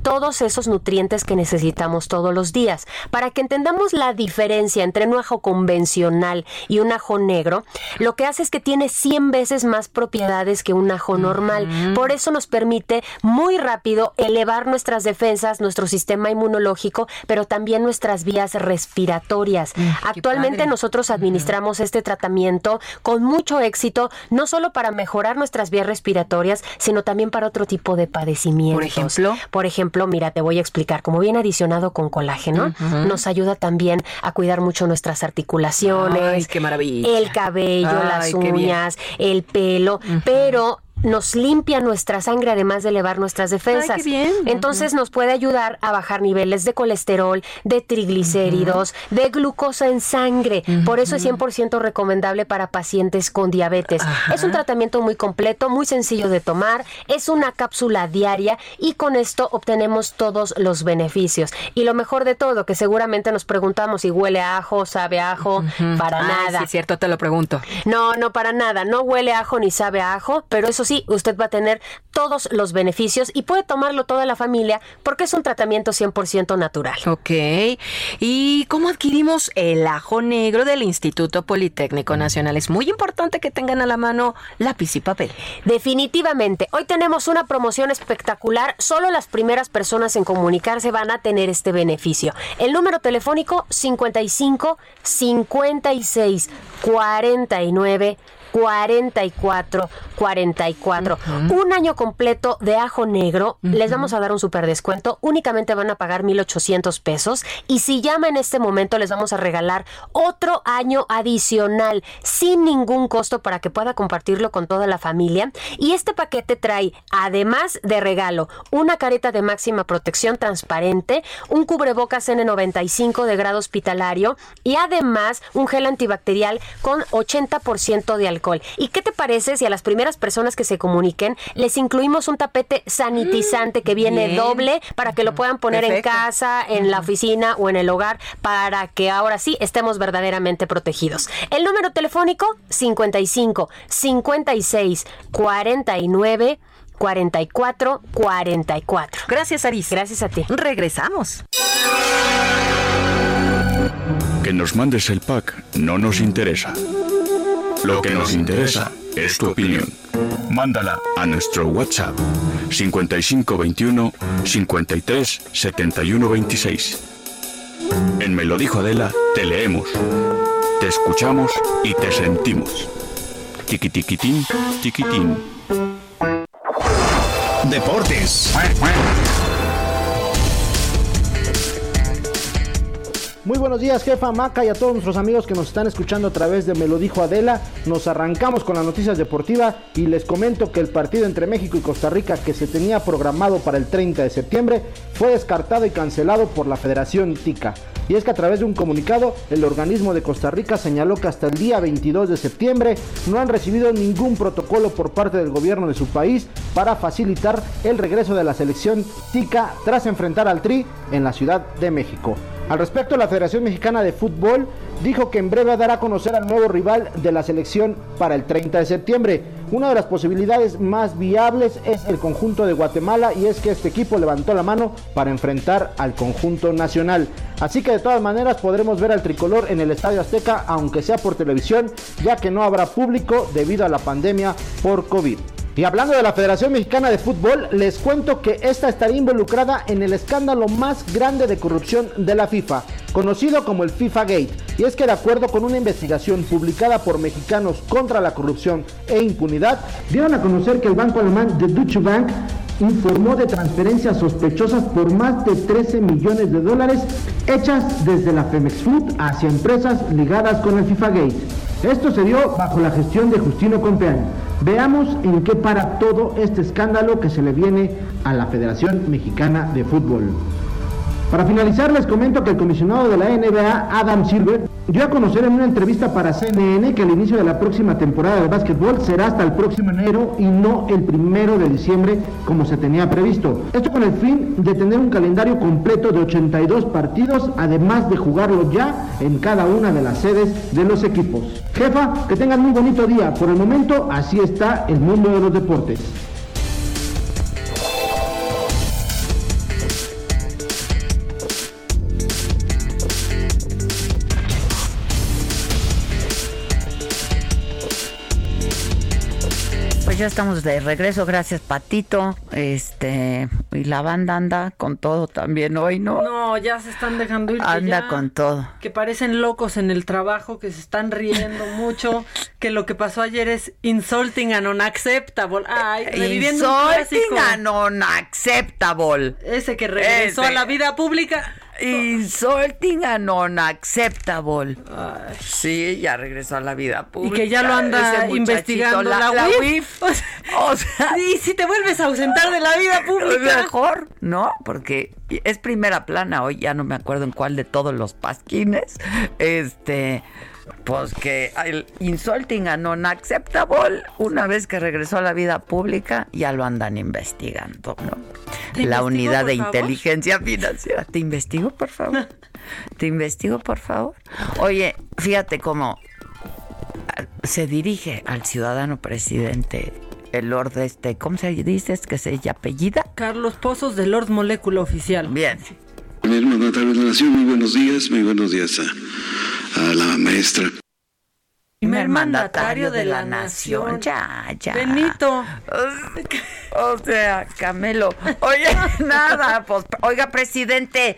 todos esos nutrientes que necesitamos todos los días. Para que entendamos la diferencia entre un ajo convencional y un ajo negro, lo que hace es que tiene 100 veces más propiedades que un ajo normal. Por eso nos permite muy rápido elevar nuestras defensas, nuestro sistema inmunológico, pero también nuestras vías respiratorias. Actualmente padre. nosotros administramos este tratamiento con mucho éxito, no solo para mejorar nuestras vías respiratorias, sino también para otro tipo de padecimientos. Por ejemplo. Por ejemplo, mira, te voy a explicar, como viene adicionado con colágeno, nos ayuda también a cuidar mucho nuestras articulaciones, Ay, qué maravilla. el cabello, Ay, las uñas, el pelo, pero nos limpia nuestra sangre además de elevar nuestras defensas. Ay, qué bien. Entonces nos puede ayudar a bajar niveles de colesterol, de triglicéridos, de glucosa en sangre. Por eso es 100% recomendable para pacientes con diabetes. Es un tratamiento muy completo, muy sencillo de tomar, es una cápsula diaria y con esto obtenemos todos los beneficios. Y lo mejor de todo, que seguramente nos preguntamos si huele a ajo, sabe a ajo, para Ay, nada. Sí, es cierto, te lo pregunto. No, no para nada. No huele a ajo ni sabe a ajo, pero eso sí, usted va a tener todos los beneficios y puede tomarlo toda la familia porque es un tratamiento 100% natural. Ok. ¿Y cómo adquirimos el ajo negro del Instituto Politécnico Nacional? Es muy importante que tengan a la mano lápiz y papel. Definitivamente. Hoy tenemos una promoción espectacular. Solo las primeras personas en comunicarse van a tener este beneficio. El número telefónico 55 56 49 44 44. Un año completo de ajo negro. Les vamos a dar un super descuento. Únicamente van a pagar 1,800 pesos. Y si llama en este momento, les vamos a regalar otro año adicional sin ningún costo para que pueda compartirlo con toda la familia. Y este paquete trae, además de regalo, una careta de máxima protección transparente, un cubrebocas N95 de grado hospitalario y además un gel antibacterial con 80% de alcohol. ¿Y qué te parece si a las primeras personas que se comuniquen les incluimos un tapete sanitizante que viene Bien. doble para que lo puedan poner Perfecto. en casa, en la oficina o en el hogar para que ahora sí estemos verdaderamente protegidos? El número telefónico 55 56 49 44 44. Gracias, Aris. Gracias a ti. Regresamos. Que nos mandes el pack no nos interesa. Lo que nos interesa es tu opinión. Mándala a nuestro WhatsApp 5521 53 71 26. En Me dijo Adela, te leemos, te escuchamos y te sentimos. Tiquitiquitín, tiquitín. Deportes. Muy buenos días, jefa Maca y a todos nuestros amigos que nos están escuchando a través de Me lo dijo Adela. Nos arrancamos con las noticias deportivas y les comento que el partido entre México y Costa Rica que se tenía programado para el 30 de septiembre fue descartado y cancelado por la Federación TICA. Y es que a través de un comunicado, el organismo de Costa Rica señaló que hasta el día 22 de septiembre no han recibido ningún protocolo por parte del gobierno de su país para facilitar el regreso de la selección TICA tras enfrentar al Tri en la Ciudad de México. Al respecto, la Federación Mexicana de Fútbol dijo que en breve dará a conocer al nuevo rival de la selección para el 30 de septiembre. Una de las posibilidades más viables es el conjunto de Guatemala y es que este equipo levantó la mano para enfrentar al conjunto nacional. Así que de todas maneras podremos ver al tricolor en el Estadio Azteca, aunque sea por televisión, ya que no habrá público debido a la pandemia por COVID. Y hablando de la Federación Mexicana de Fútbol, les cuento que esta estaría involucrada en el escándalo más grande de corrupción de la FIFA, conocido como el FIFA Gate. Y es que de acuerdo con una investigación publicada por mexicanos contra la corrupción e impunidad, dieron a conocer que el banco alemán de Deutsche Bank informó de transferencias sospechosas por más de 13 millones de dólares hechas desde la Femex Food hacia empresas ligadas con el FIFA Gate. Esto se dio bajo la gestión de Justino Compeán. Veamos en qué para todo este escándalo que se le viene a la Federación Mexicana de Fútbol. Para finalizar, les comento que el comisionado de la NBA, Adam Silver, dio a conocer en una entrevista para CNN que el inicio de la próxima temporada de básquetbol será hasta el próximo enero y no el primero de diciembre como se tenía previsto. Esto con el fin de tener un calendario completo de 82 partidos, además de jugarlo ya en cada una de las sedes de los equipos. Jefa, que tengan muy bonito día. Por el momento, así está el mundo de los deportes. Ya estamos de regreso, gracias Patito. Este, y la banda anda con todo también hoy, ¿no? No, ya se están dejando ir. Anda ya- con todo. Que parecen locos en el trabajo, que se están riendo *laughs* mucho, que lo que pasó ayer es insulting and unacceptable. Ay, reviviendo un Insulting clásico. and unacceptable. Ese que regresó Ese. a la vida pública Insulting and unacceptable. Sí, ya regresó a la vida Y pública. que ya lo anda investigando la, la. UIF. O sea, O sea, y si te vuelves a ausentar de la vida *laughs* pública. Mejor, ¿no? Porque es primera plana hoy, ya no me acuerdo en cuál de todos los pasquines. Este, pues que el insulting and unacceptable, una vez que regresó a la vida pública, ya lo andan investigando, ¿no? ¿Te La unidad de favor? inteligencia financiera. ¿Te investigo, por favor? *laughs* ¿Te investigo, por favor? Oye, fíjate cómo ah, se dirige al ciudadano presidente el Lord este, ¿cómo se dice? ¿Es que se apellida? Carlos Pozos de Lord Molécula Oficial. Bien. Primer mandatario de la Nación, muy buenos días, muy buenos días a, a la maestra. Primer mandatario de la nación. Ya, ya. Benito. O sea, Camelo. Oye, *laughs* nada, pues, oiga, presidente.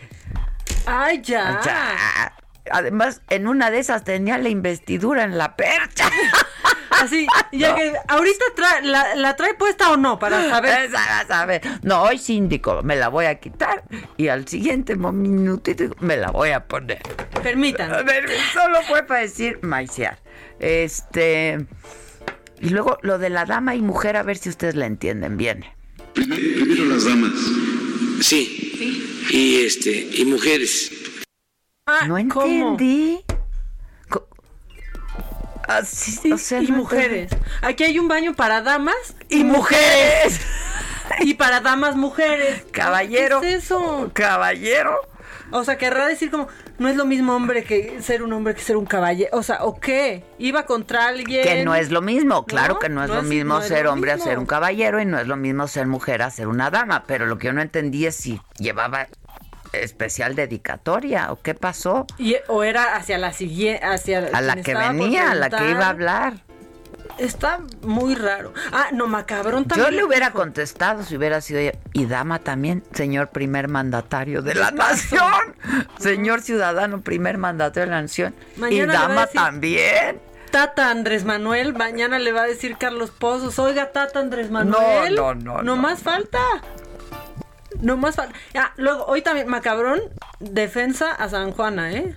Ay, ya. Ya. Además, en una de esas tenía la investidura en la percha. *laughs* Así, ya que ahorita trae- la, la trae puesta o no, para saber. Saber. No, hoy síndico, me la voy a quitar y al siguiente minutito me la voy a poner. Permítanme. A ver, solo fue para decir maicear. Este. Y luego lo de la dama y mujer, a ver si ustedes la entienden bien. Primero, primero las damas. Sí. Y este, y mujeres. No entendí. Co- Así, o sea, y no mujeres. Aquí hay un baño para damas Y mujeres. y para damas mujeres. *laughs* Caballero. ¿Qué es eso? Caballero. O sea, querrá decir como, no es lo mismo hombre que ser un hombre que ser un caballero. O sea, ¿o qué? Iba contra alguien. Que no es lo mismo, claro ¿No? que no es No lo es- mismo no ser lo hombre mismo. a ser un caballero y no es lo mismo ser mujer a ser una dama, pero lo que yo no entendí es si llevaba especial dedicatoria o qué pasó Y- o era hacia la siguiente, hacia a la que venía, a la que iba a hablar. Está muy raro. Ah, no, macabrón Yo también. le hubiera contestado si hubiera sido ella. Y dama también, señor primer mandatario de la nación. Señor ciudadano primer mandatario de la nación. Mañana y dama decir- también. Tata Andrés Manuel, mañana le va a decir Carlos Pozos, oiga Tata Andrés Manuel. no, no, No no. más falta. No más falta. Ah, luego, hoy también, macabrón, defensa a San Juana, ¿eh?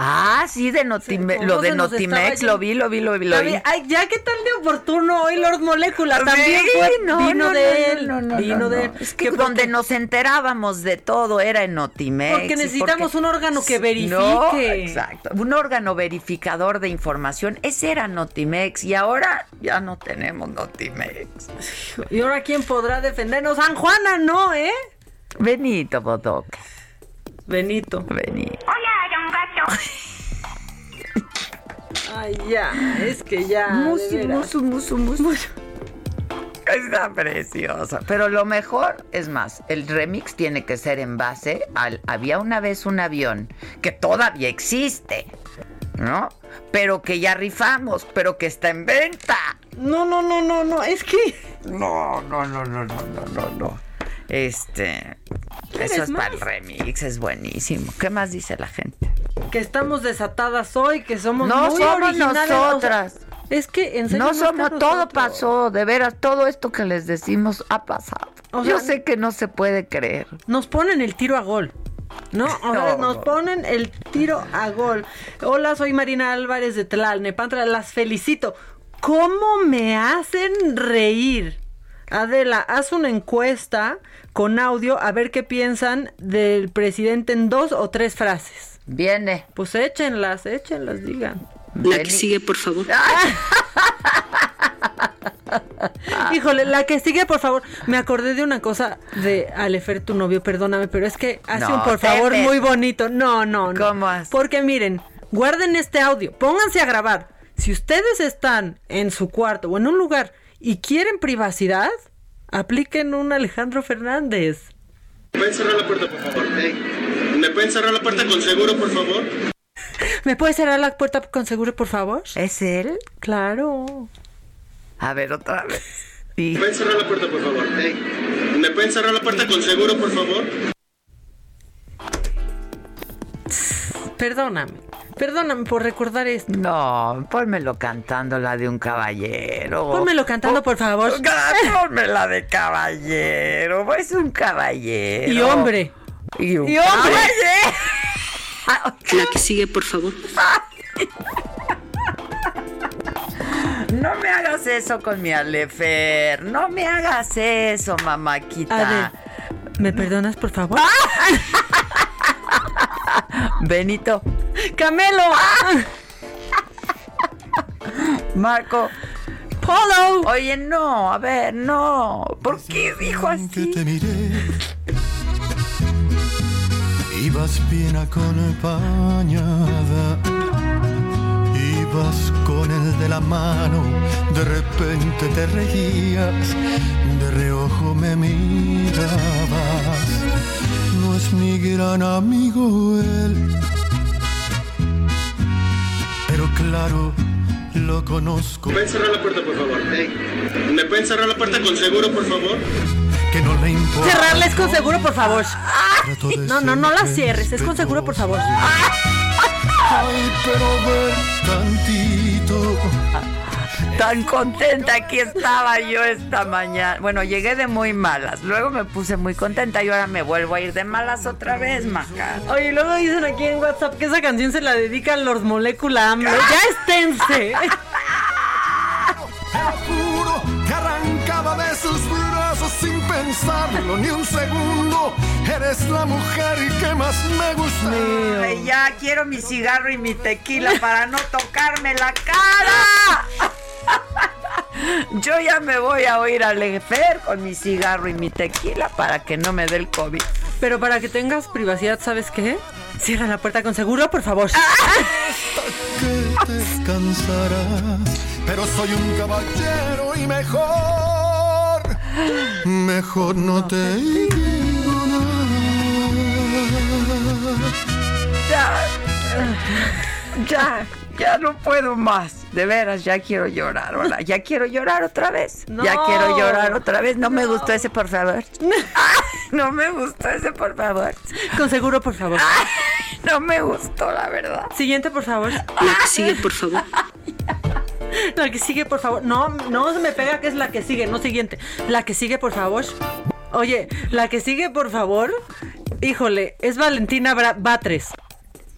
Ah, sí, de Notime- ¿cómo lo de Notimex, lo vi, lo vi, lo vi, lo vi. Ay, ya qué tal de oportuno hoy Lord Molécula también Sí, fue no, vino no, de él, no, no, vino no, de él. Es que donde nos enterábamos de todo era en Notimex. Porque necesitamos un órgano que verifique. No, exacto. Un órgano verificador de información. Ese era Notimex y ahora ya no tenemos Notimex. ¿Y ahora quién podrá defendernos? San Juana, no, ¿eh? Benito Bodoque. Benito. Benito. *laughs* Ay, ya, es que ya. Musu, musu, musu, musu. Está preciosa. Pero lo mejor, es más, el remix tiene que ser en base al. Había una vez un avión que todavía existe, ¿no? Pero que ya rifamos, pero que está en venta. No, no, no, no, no, es que. No, no, no, no, no, no, no, no. Este. ¿Quieres Eso es para el remix, es buenísimo. ¿Qué más dice la gente? Que estamos desatadas hoy, que somos No muy somos originales, o sea, nosotras. es que en serio No somos, todo nosotros. pasó, de veras, todo esto que les decimos ha pasado. O Yo sé que no se puede creer. Nos ponen el tiro a gol. ¿No? O sea, No, nos no. ponen el tiro a gol. Hola, soy Marina Álvarez de Tlalnepantla. Las felicito. ¿Cómo me hacen reír? Adela, haz una encuesta con audio a ver qué piensan del presidente en dos o tres frases. Viene. Pues échenlas, échenlas, digan. La que sigue, por favor. *laughs* Híjole, la que sigue, por favor. Me acordé de una cosa de Alefer, tu novio, perdóname, pero es que hace No, un por favor muy bonito. No, no, no. ¿Cómo hace? Porque miren, guarden este audio, pónganse a grabar. Si ustedes están en su cuarto o en un lugar y quieren privacidad, apliquen un Alejandro Fernández. ¿Me pueden cerrar la puerta, por favor? ¿Me pueden cerrar la puerta con seguro, por favor? ¿Me puede cerrar la puerta con seguro, por favor? ¿Es él? Claro. A ver, otra vez. ¿Me pueden cerrar la puerta, por favor? ¿Me pueden cerrar la puerta con seguro, por favor? Perdóname. Perdóname por recordar esto. No, pónmelo cantando la de un caballero. Pónmelo cantando, por favor. *laughs* Pónmela de caballero. Es un caballero. Y hombre. Y un Y hombre. La que sigue, por favor. No me hagas eso con mi Alefer. No me hagas eso, mamáquita. ¿me perdonas, por favor? *laughs* *laughs* Benito. ¡Camelo! *laughs* Marco. Polo. Oye, no, a ver, no. ¿Por qué dijo así? te miré. Ibas bien acompañada. Ibas con el de la mano. De repente te reías. De reojo me mirabas. Es mi gran amigo él. Pero claro, lo conozco. ¿Me pueden cerrar la puerta, por favor? ¿Me pueden cerrar la puerta con seguro, por favor? Que no le importa. Cerrarles con seguro, por favor. No, no, no la cierres. Es con seguro, por favor. Ay, pero ver tantito. Tan contenta que estaba yo esta mañana. Bueno, llegué de muy malas. Luego me puse muy contenta y ahora me vuelvo a ir de malas otra vez, Maca. Oye, luego dicen aquí en WhatsApp que esa canción se la dedica a los Molécula AMLO. Ya esténse. *laughs* Que arrancaba de sus brazos sin pensarlo ni un segundo. Eres la mujer que más me gusta. Ay, ya quiero mi cigarro y mi tequila para no tocarme la cara. Yo ya me voy a oír al Lefer con mi cigarro y mi tequila para que no me dé el COVID. Pero para que tengas privacidad, ¿sabes qué? Cierra la puerta con seguro, por favor. Que cansarás, pero soy un caballero y mejor, mejor no te digo nada. Ya, ya, ya no puedo más. De veras, ya quiero llorar. Hola, ya quiero llorar otra vez. Ya quiero llorar otra vez. No, me gustó ese, por favor. *laughs* Ay, no me gustó ese, por favor. Con seguro, por favor. No me gustó, la verdad. Siguiente, por favor. La que sigue, por favor. La que sigue, por favor. No, no se me pega que es la que sigue, no siguiente. La que sigue, por favor. Oye, la que sigue, por favor. Híjole, es Valentina Batres.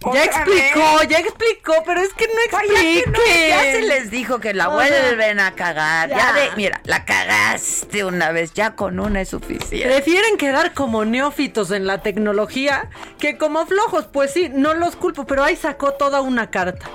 Ya ¿Otra explicó, vez? ya explicó, pero es que no ya que explique. no, ya se les dijo que la O sea, vuelven a cagar. Ya. ya. de, mira, la cagaste una vez, ya con una es suficiente. Prefieren quedar como neófitos en la tecnología que como flojos. Pues sí, no los culpo, pero ahí sacó toda una carta.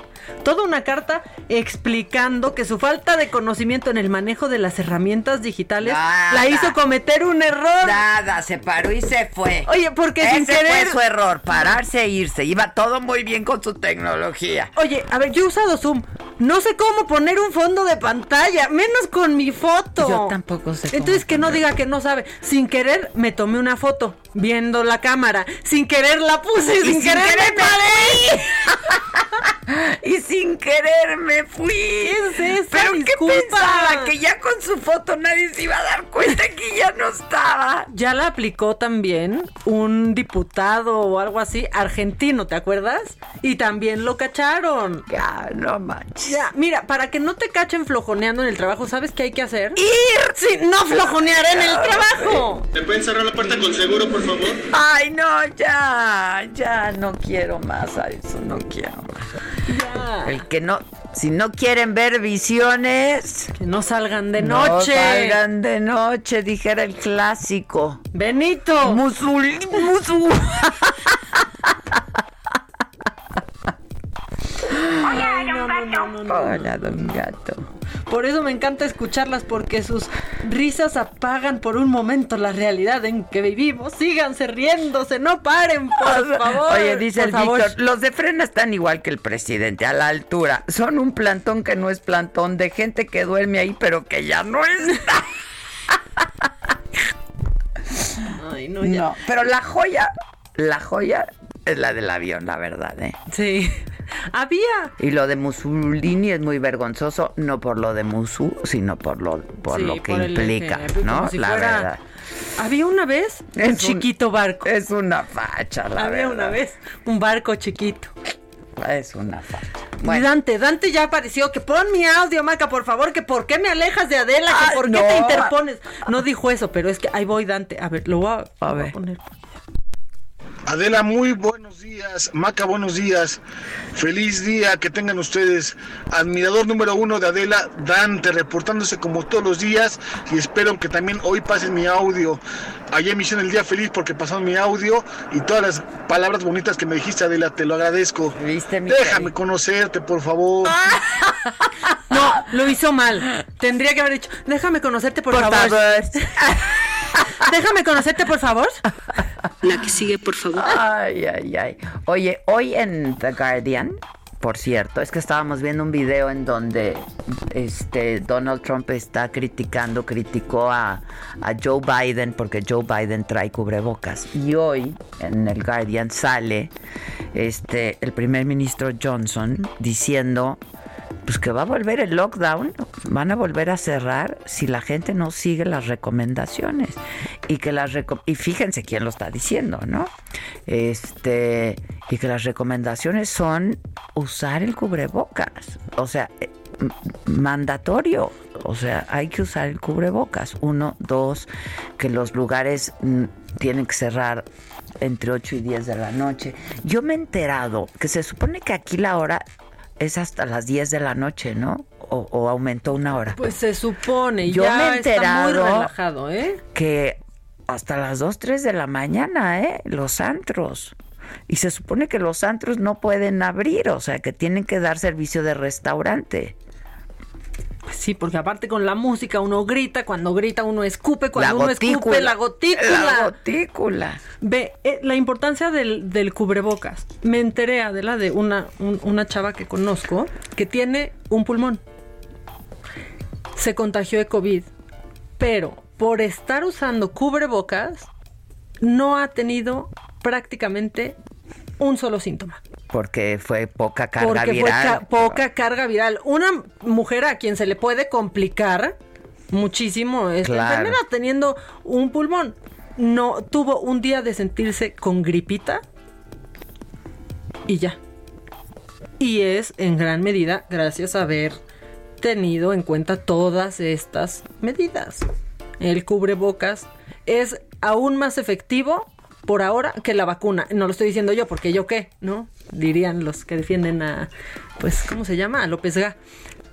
Toda una carta explicando que su falta de conocimiento en el manejo de las herramientas digitales Nada. la hizo cometer un error. Nada, se paró y se fue. Oye, porque Ese sin querer. fue su error, pararse e irse. Iba todo muy bien con su tecnología. Oye, a ver, yo he usado Zoom. No sé cómo poner un fondo de pantalla, menos con mi foto. Yo tampoco sé cómo Entonces que no diga que no sabe. Sin querer me tomé una foto viendo la cámara. Sin querer la puse, Y sin, sin querer, querer me paré. *laughs* Y sin querer me fui. es esa Pero disculpa? ¿qué pensaba? Que ya con su foto nadie se iba a dar cuenta que ya no estaba. Ya la aplicó también un diputado o algo así, argentino, ¿te acuerdas? Y también lo cacharon. Ya, no manches. Ya, mira, para que no te cachen flojoneando en el trabajo, ¿sabes qué hay que hacer? ¡Ir! Sí, no flojonear en el trabajo. ¿Me pueden cerrar la puerta con seguro, por favor? Ay, no, ya, ya no quiero más a eso, no quiero más. Ya. El que no, si no quieren ver visiones, Que no salgan de no noche. salgan de noche, dijera el clásico. Benito. Musul, musul. *laughs* Hola, don gato. Por eso me encanta escucharlas porque sus risas apagan por un momento la realidad en que vivimos. Síganse riéndose, no paren, por *laughs* favor. Oye, dice el. Víctor, los de frena están igual que el presidente, a la altura. Son un plantón que no es plantón, de gente que duerme ahí, pero que ya no está. *laughs* Ay, no, ya. No, pero la joya, la joya es la del avión, la verdad, ¿eh? Sí. *laughs* Había. Y lo de Mussolini es muy vergonzoso, no por lo de Musu, sino por lo, por Sí, lo que por implica, ¿no? si la fuera- verdad. Había una vez un Es un- chiquito barco. Es una facha, la Había verdad. una vez un barco chiquito. Es una facha. Bueno, Dante, Dante ya apareció. Que pon mi audio, Maca, por favor. Que por qué me alejas de Adela. Que por qué no. te interpones. No dijo eso, pero es que ahí voy, Dante. A ver, lo voy a, A lo voy ver. poner. Adela, muy buenos días. Maca, buenos días. Feliz día que tengan ustedes. Admirador número uno de Adela, Dante, reportándose como todos los días y espero que también hoy pasen mi audio. Ayer me hicieron el día feliz porque pasaron mi audio y todas las palabras bonitas que me dijiste, Adela, te lo agradezco. Déjame conocerte, por favor. *laughs* No, lo hizo mal. Tendría que haber dicho, déjame conocerte, por, Por favor. favor. *laughs* déjame conocerte, por favor. La que sigue, por favor. Ay, ay, ay. Oye, hoy en The Guardian, por cierto, es que estábamos viendo un video en donde este Donald Trump está criticando, criticó a, a Joe Biden porque Joe Biden trae cubrebocas. Y hoy en el Guardian sale este el primer ministro Johnson diciendo pues que va a volver el lockdown, van a volver a cerrar si la gente no sigue las recomendaciones y que las reco- y fíjense quién lo está diciendo, ¿no? Este y que las recomendaciones son usar el cubrebocas, o sea, eh, mandatorio, o sea, hay que usar el cubrebocas. Uno, dos, que los lugares mm, tienen que cerrar entre 8 y 10 de la noche. Yo me he enterado que se supone que aquí la hora es hasta las 10 de la noche, ¿no? O, o aumentó una hora. Pues se supone, Yo ya me he está muy enterado relajado, ¿eh? que hasta las 2, 3 de la mañana, ¿eh? Los antros. Y se supone que los antros no pueden abrir, o sea, que tienen que dar servicio de restaurante. Sí, porque aparte con la música uno grita, cuando grita uno escupe, cuando La uno gotícula. escupe la gotícula. La gotícula. Ve, eh, la importancia del, del cubrebocas. Me enteré, Adela, de una, un- una chava que conozco que tiene un pulmón. Se contagió de COVID, pero por estar usando cubrebocas no ha tenido prácticamente un solo síntoma. Porque fue poca carga Porque fue viral. ca- poca carga viral. Una mujer a quien se le puede complicar muchísimo esta Claro. enfermedad teniendo un pulmón. No tuvo un día de sentirse con gripita y ya. Y es en gran medida gracias a haber tenido en cuenta todas estas medidas. El cubrebocas es aún más efectivo por ahora que la vacuna. No lo estoy diciendo yo, porque yo qué, ¿no? Dirían los que defienden a, pues, ¿cómo se llama? A López Gá.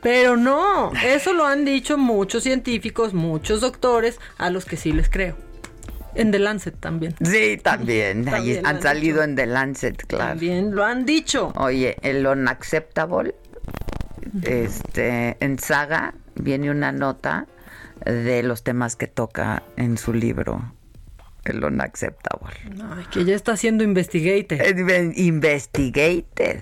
Pero no, eso lo han dicho muchos científicos, muchos doctores, a los que sí les creo. En The Lancet también. Sí, también. Ahí También han han salido en The Lancet, claro. También lo han dicho. Oye, el unacceptable, este, en Saga viene una nota de los temas que toca en su libro, el unacceptable. Ay, que ya está siendo investigated. Investigated.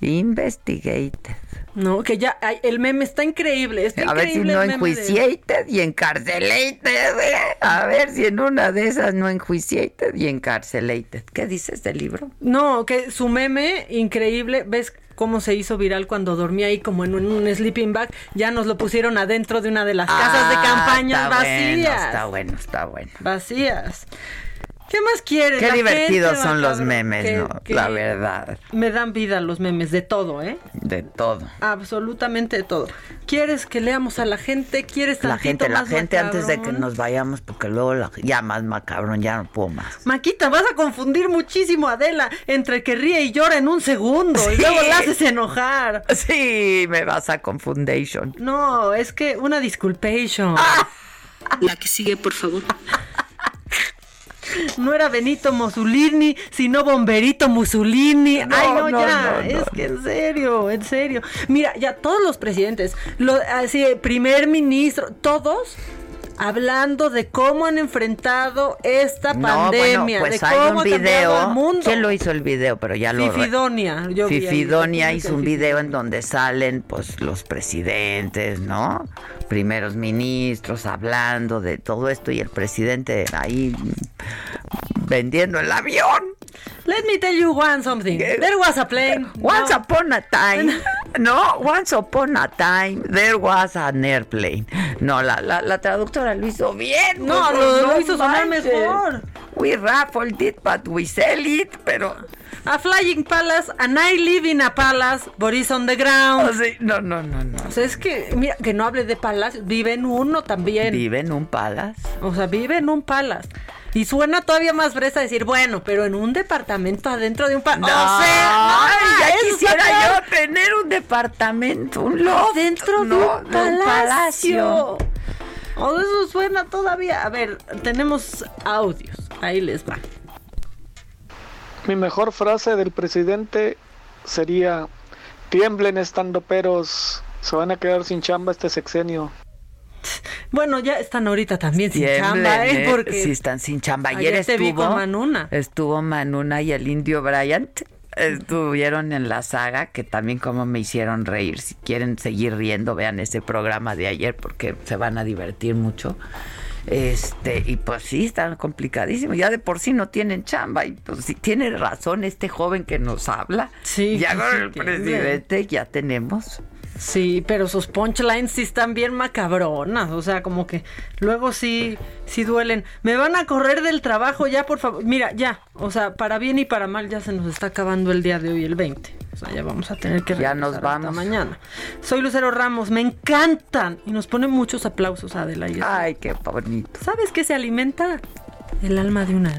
Investigated. No, que ya, ay, el meme está increíble. Está A ver si no de- enjuiciated y encarcelated. ¿eh? A ver si en una de esas no enjuiciated y encarcelated. ¿Qué dices del libro? No, que su meme increíble, ¿ves cómo se hizo viral cuando dormía ahí como en un, un sleeping bag? Ya nos lo pusieron adentro de una de las casas de Ah, campaña está vacías. Bueno, está bueno, está bueno. Vacías. ¿Qué más quieres? Qué La divertidos gente, son los memes, que- ¿no? que La verdad, Me dan vida los memes, de todo, ¿eh? de todo. Absolutamente de todo. ¿Quieres que leamos a la gente? ¿Quieres La tantito gente, la más gente antes de que nos vayamos, porque luego la- ya más macabrón, ya no puedo más. Maquita, vas a confundir muchísimo a Adela entre que ríe y llora en un segundo y luego la haces enojar. Sí, me vas a confundation. No, es que una disculpation. La que sigue, por favor. *laughs* No era Benito Mussolini, sino Bomberito Mussolini. No, Ay, no, no, ya. no, es que en serio, en serio. Mira, ya todos los presidentes, lo, así, primer ministro, todos hablando de cómo han enfrentado esta No, pandemia, bueno, pues de hay cómo un video. el mundo. ¿Quién lo hizo el video? Pero ya lo. Fifidonia. yo vi ahí, Fifidonia la hizo un video en donde salen pues los presidentes, ¿no? Primeros ministros hablando de todo esto y el presidente ahí vendiendo el avión. Let me tell you one something. There was a plane. Once No. upon a time, *laughs* no, once upon a time there was an airplane. No, la, la, la traductora lo hizo bien. No, pues, lo- lo hizo sonar mejor. We raffled it, but we sell it, pero... A flying palace, and I live in a palace, but it's on the ground. Oh, No, no, no, no. O sea, es que, mira, que no hable de palace, vive en uno también. Vive en un palace. O sea, vive en un palace. Y suena todavía más fresa decir, bueno, pero en un departamento adentro de un pa- No, o sea, ay, ya quisiera yo tener un departamento, un loft, Dentro de no, un palacio. palacio. O eso suena todavía. A ver, tenemos audios. Ahí les va. Mi mejor frase del presidente sería, tiemblen estando peros, se van a quedar sin chamba este sexenio. Bueno, ya están ahorita también sin Tiemblen, chamba, ¿eh? ¿eh? Porque Sí, están sin chamba. Ayer, Ayer estuvo con Manuna. Estuvo Manuna y el indio Bryant. Estuvieron en la saga, que también como me hicieron reír. Si quieren seguir riendo, vean ese programa de ayer porque se van a divertir mucho. Este, y pues sí, están complicadísimos. Ya de por sí no tienen chamba. Y pues sí, tiene razón este joven que nos habla. Sí, Ya con el presidente ya tenemos. Sí, pero sus punchlines sí están bien macabronas, o sea, como que luego sí, sí duelen. Me van a correr del trabajo ya, por favor. Mira, ya, o sea, para bien y para mal ya se nos está acabando el día de hoy, el 20. O sea, ya vamos a tener que Ya nos regresar hasta vamos. mañana. Soy Lucero Ramos, me encantan y nos ponen muchos aplausos, Adela. y. Ay, qué bonito. ¿Sabes qué se alimenta? El alma de una.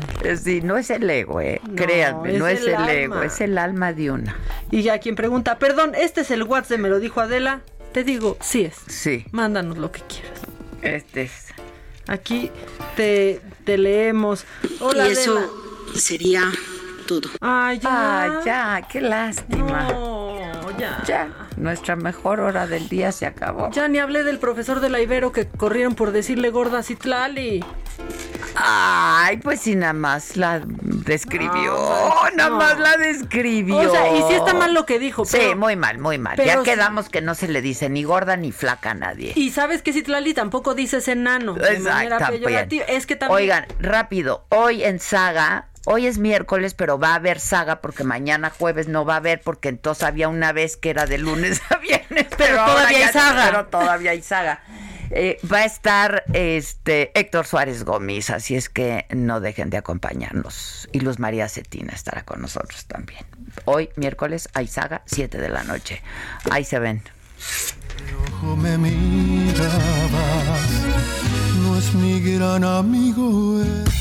Sí, no es el ego, eh. No, Créanme, es no es el el, ego, alma. es el alma de una. Y a quien pregunta, perdón, este es el WhatsApp de Me lo dijo Adela. Te digo, sí es. Sí. Mándanos lo que quieras. Este es. Aquí te, te leemos. Hola, y eso Adela. sería todo. Ay, ya. Ay, ya, qué lástima. No, ya. Ya, nuestra mejor hora del día se acabó. Ya ni hablé del profesor de la Ibero que corrieron por decirle gorda a Citlali. Ay, pues sí, nada más la describió. No, nada no. más la describió. O sea, y sí está mal lo que dijo. Sí, pero- muy mal, muy mal. Ya sí- quedamos que no se le dice ni gorda ni flaca a nadie. Y sabes que Citlali tampoco dices enano. De manera Exacto. Es que también. Oigan, rápido, hoy en Saga, hoy es miércoles, pero va a haber Saga porque mañana jueves no va a haber porque entonces había una vez que era de lunes a viernes, *laughs* pero, todavía ya hay Saga. Pero todavía hay Saga. Eh, va a estar este Héctor Suárez Gómez, así es que no dejen de acompañarnos. Y Luz María Cetina estará con nosotros también. Hoy, miércoles, hay Saga, 7 de la noche. Ahí se ven. ojo me mirabas, no es mi gran amigo. eh.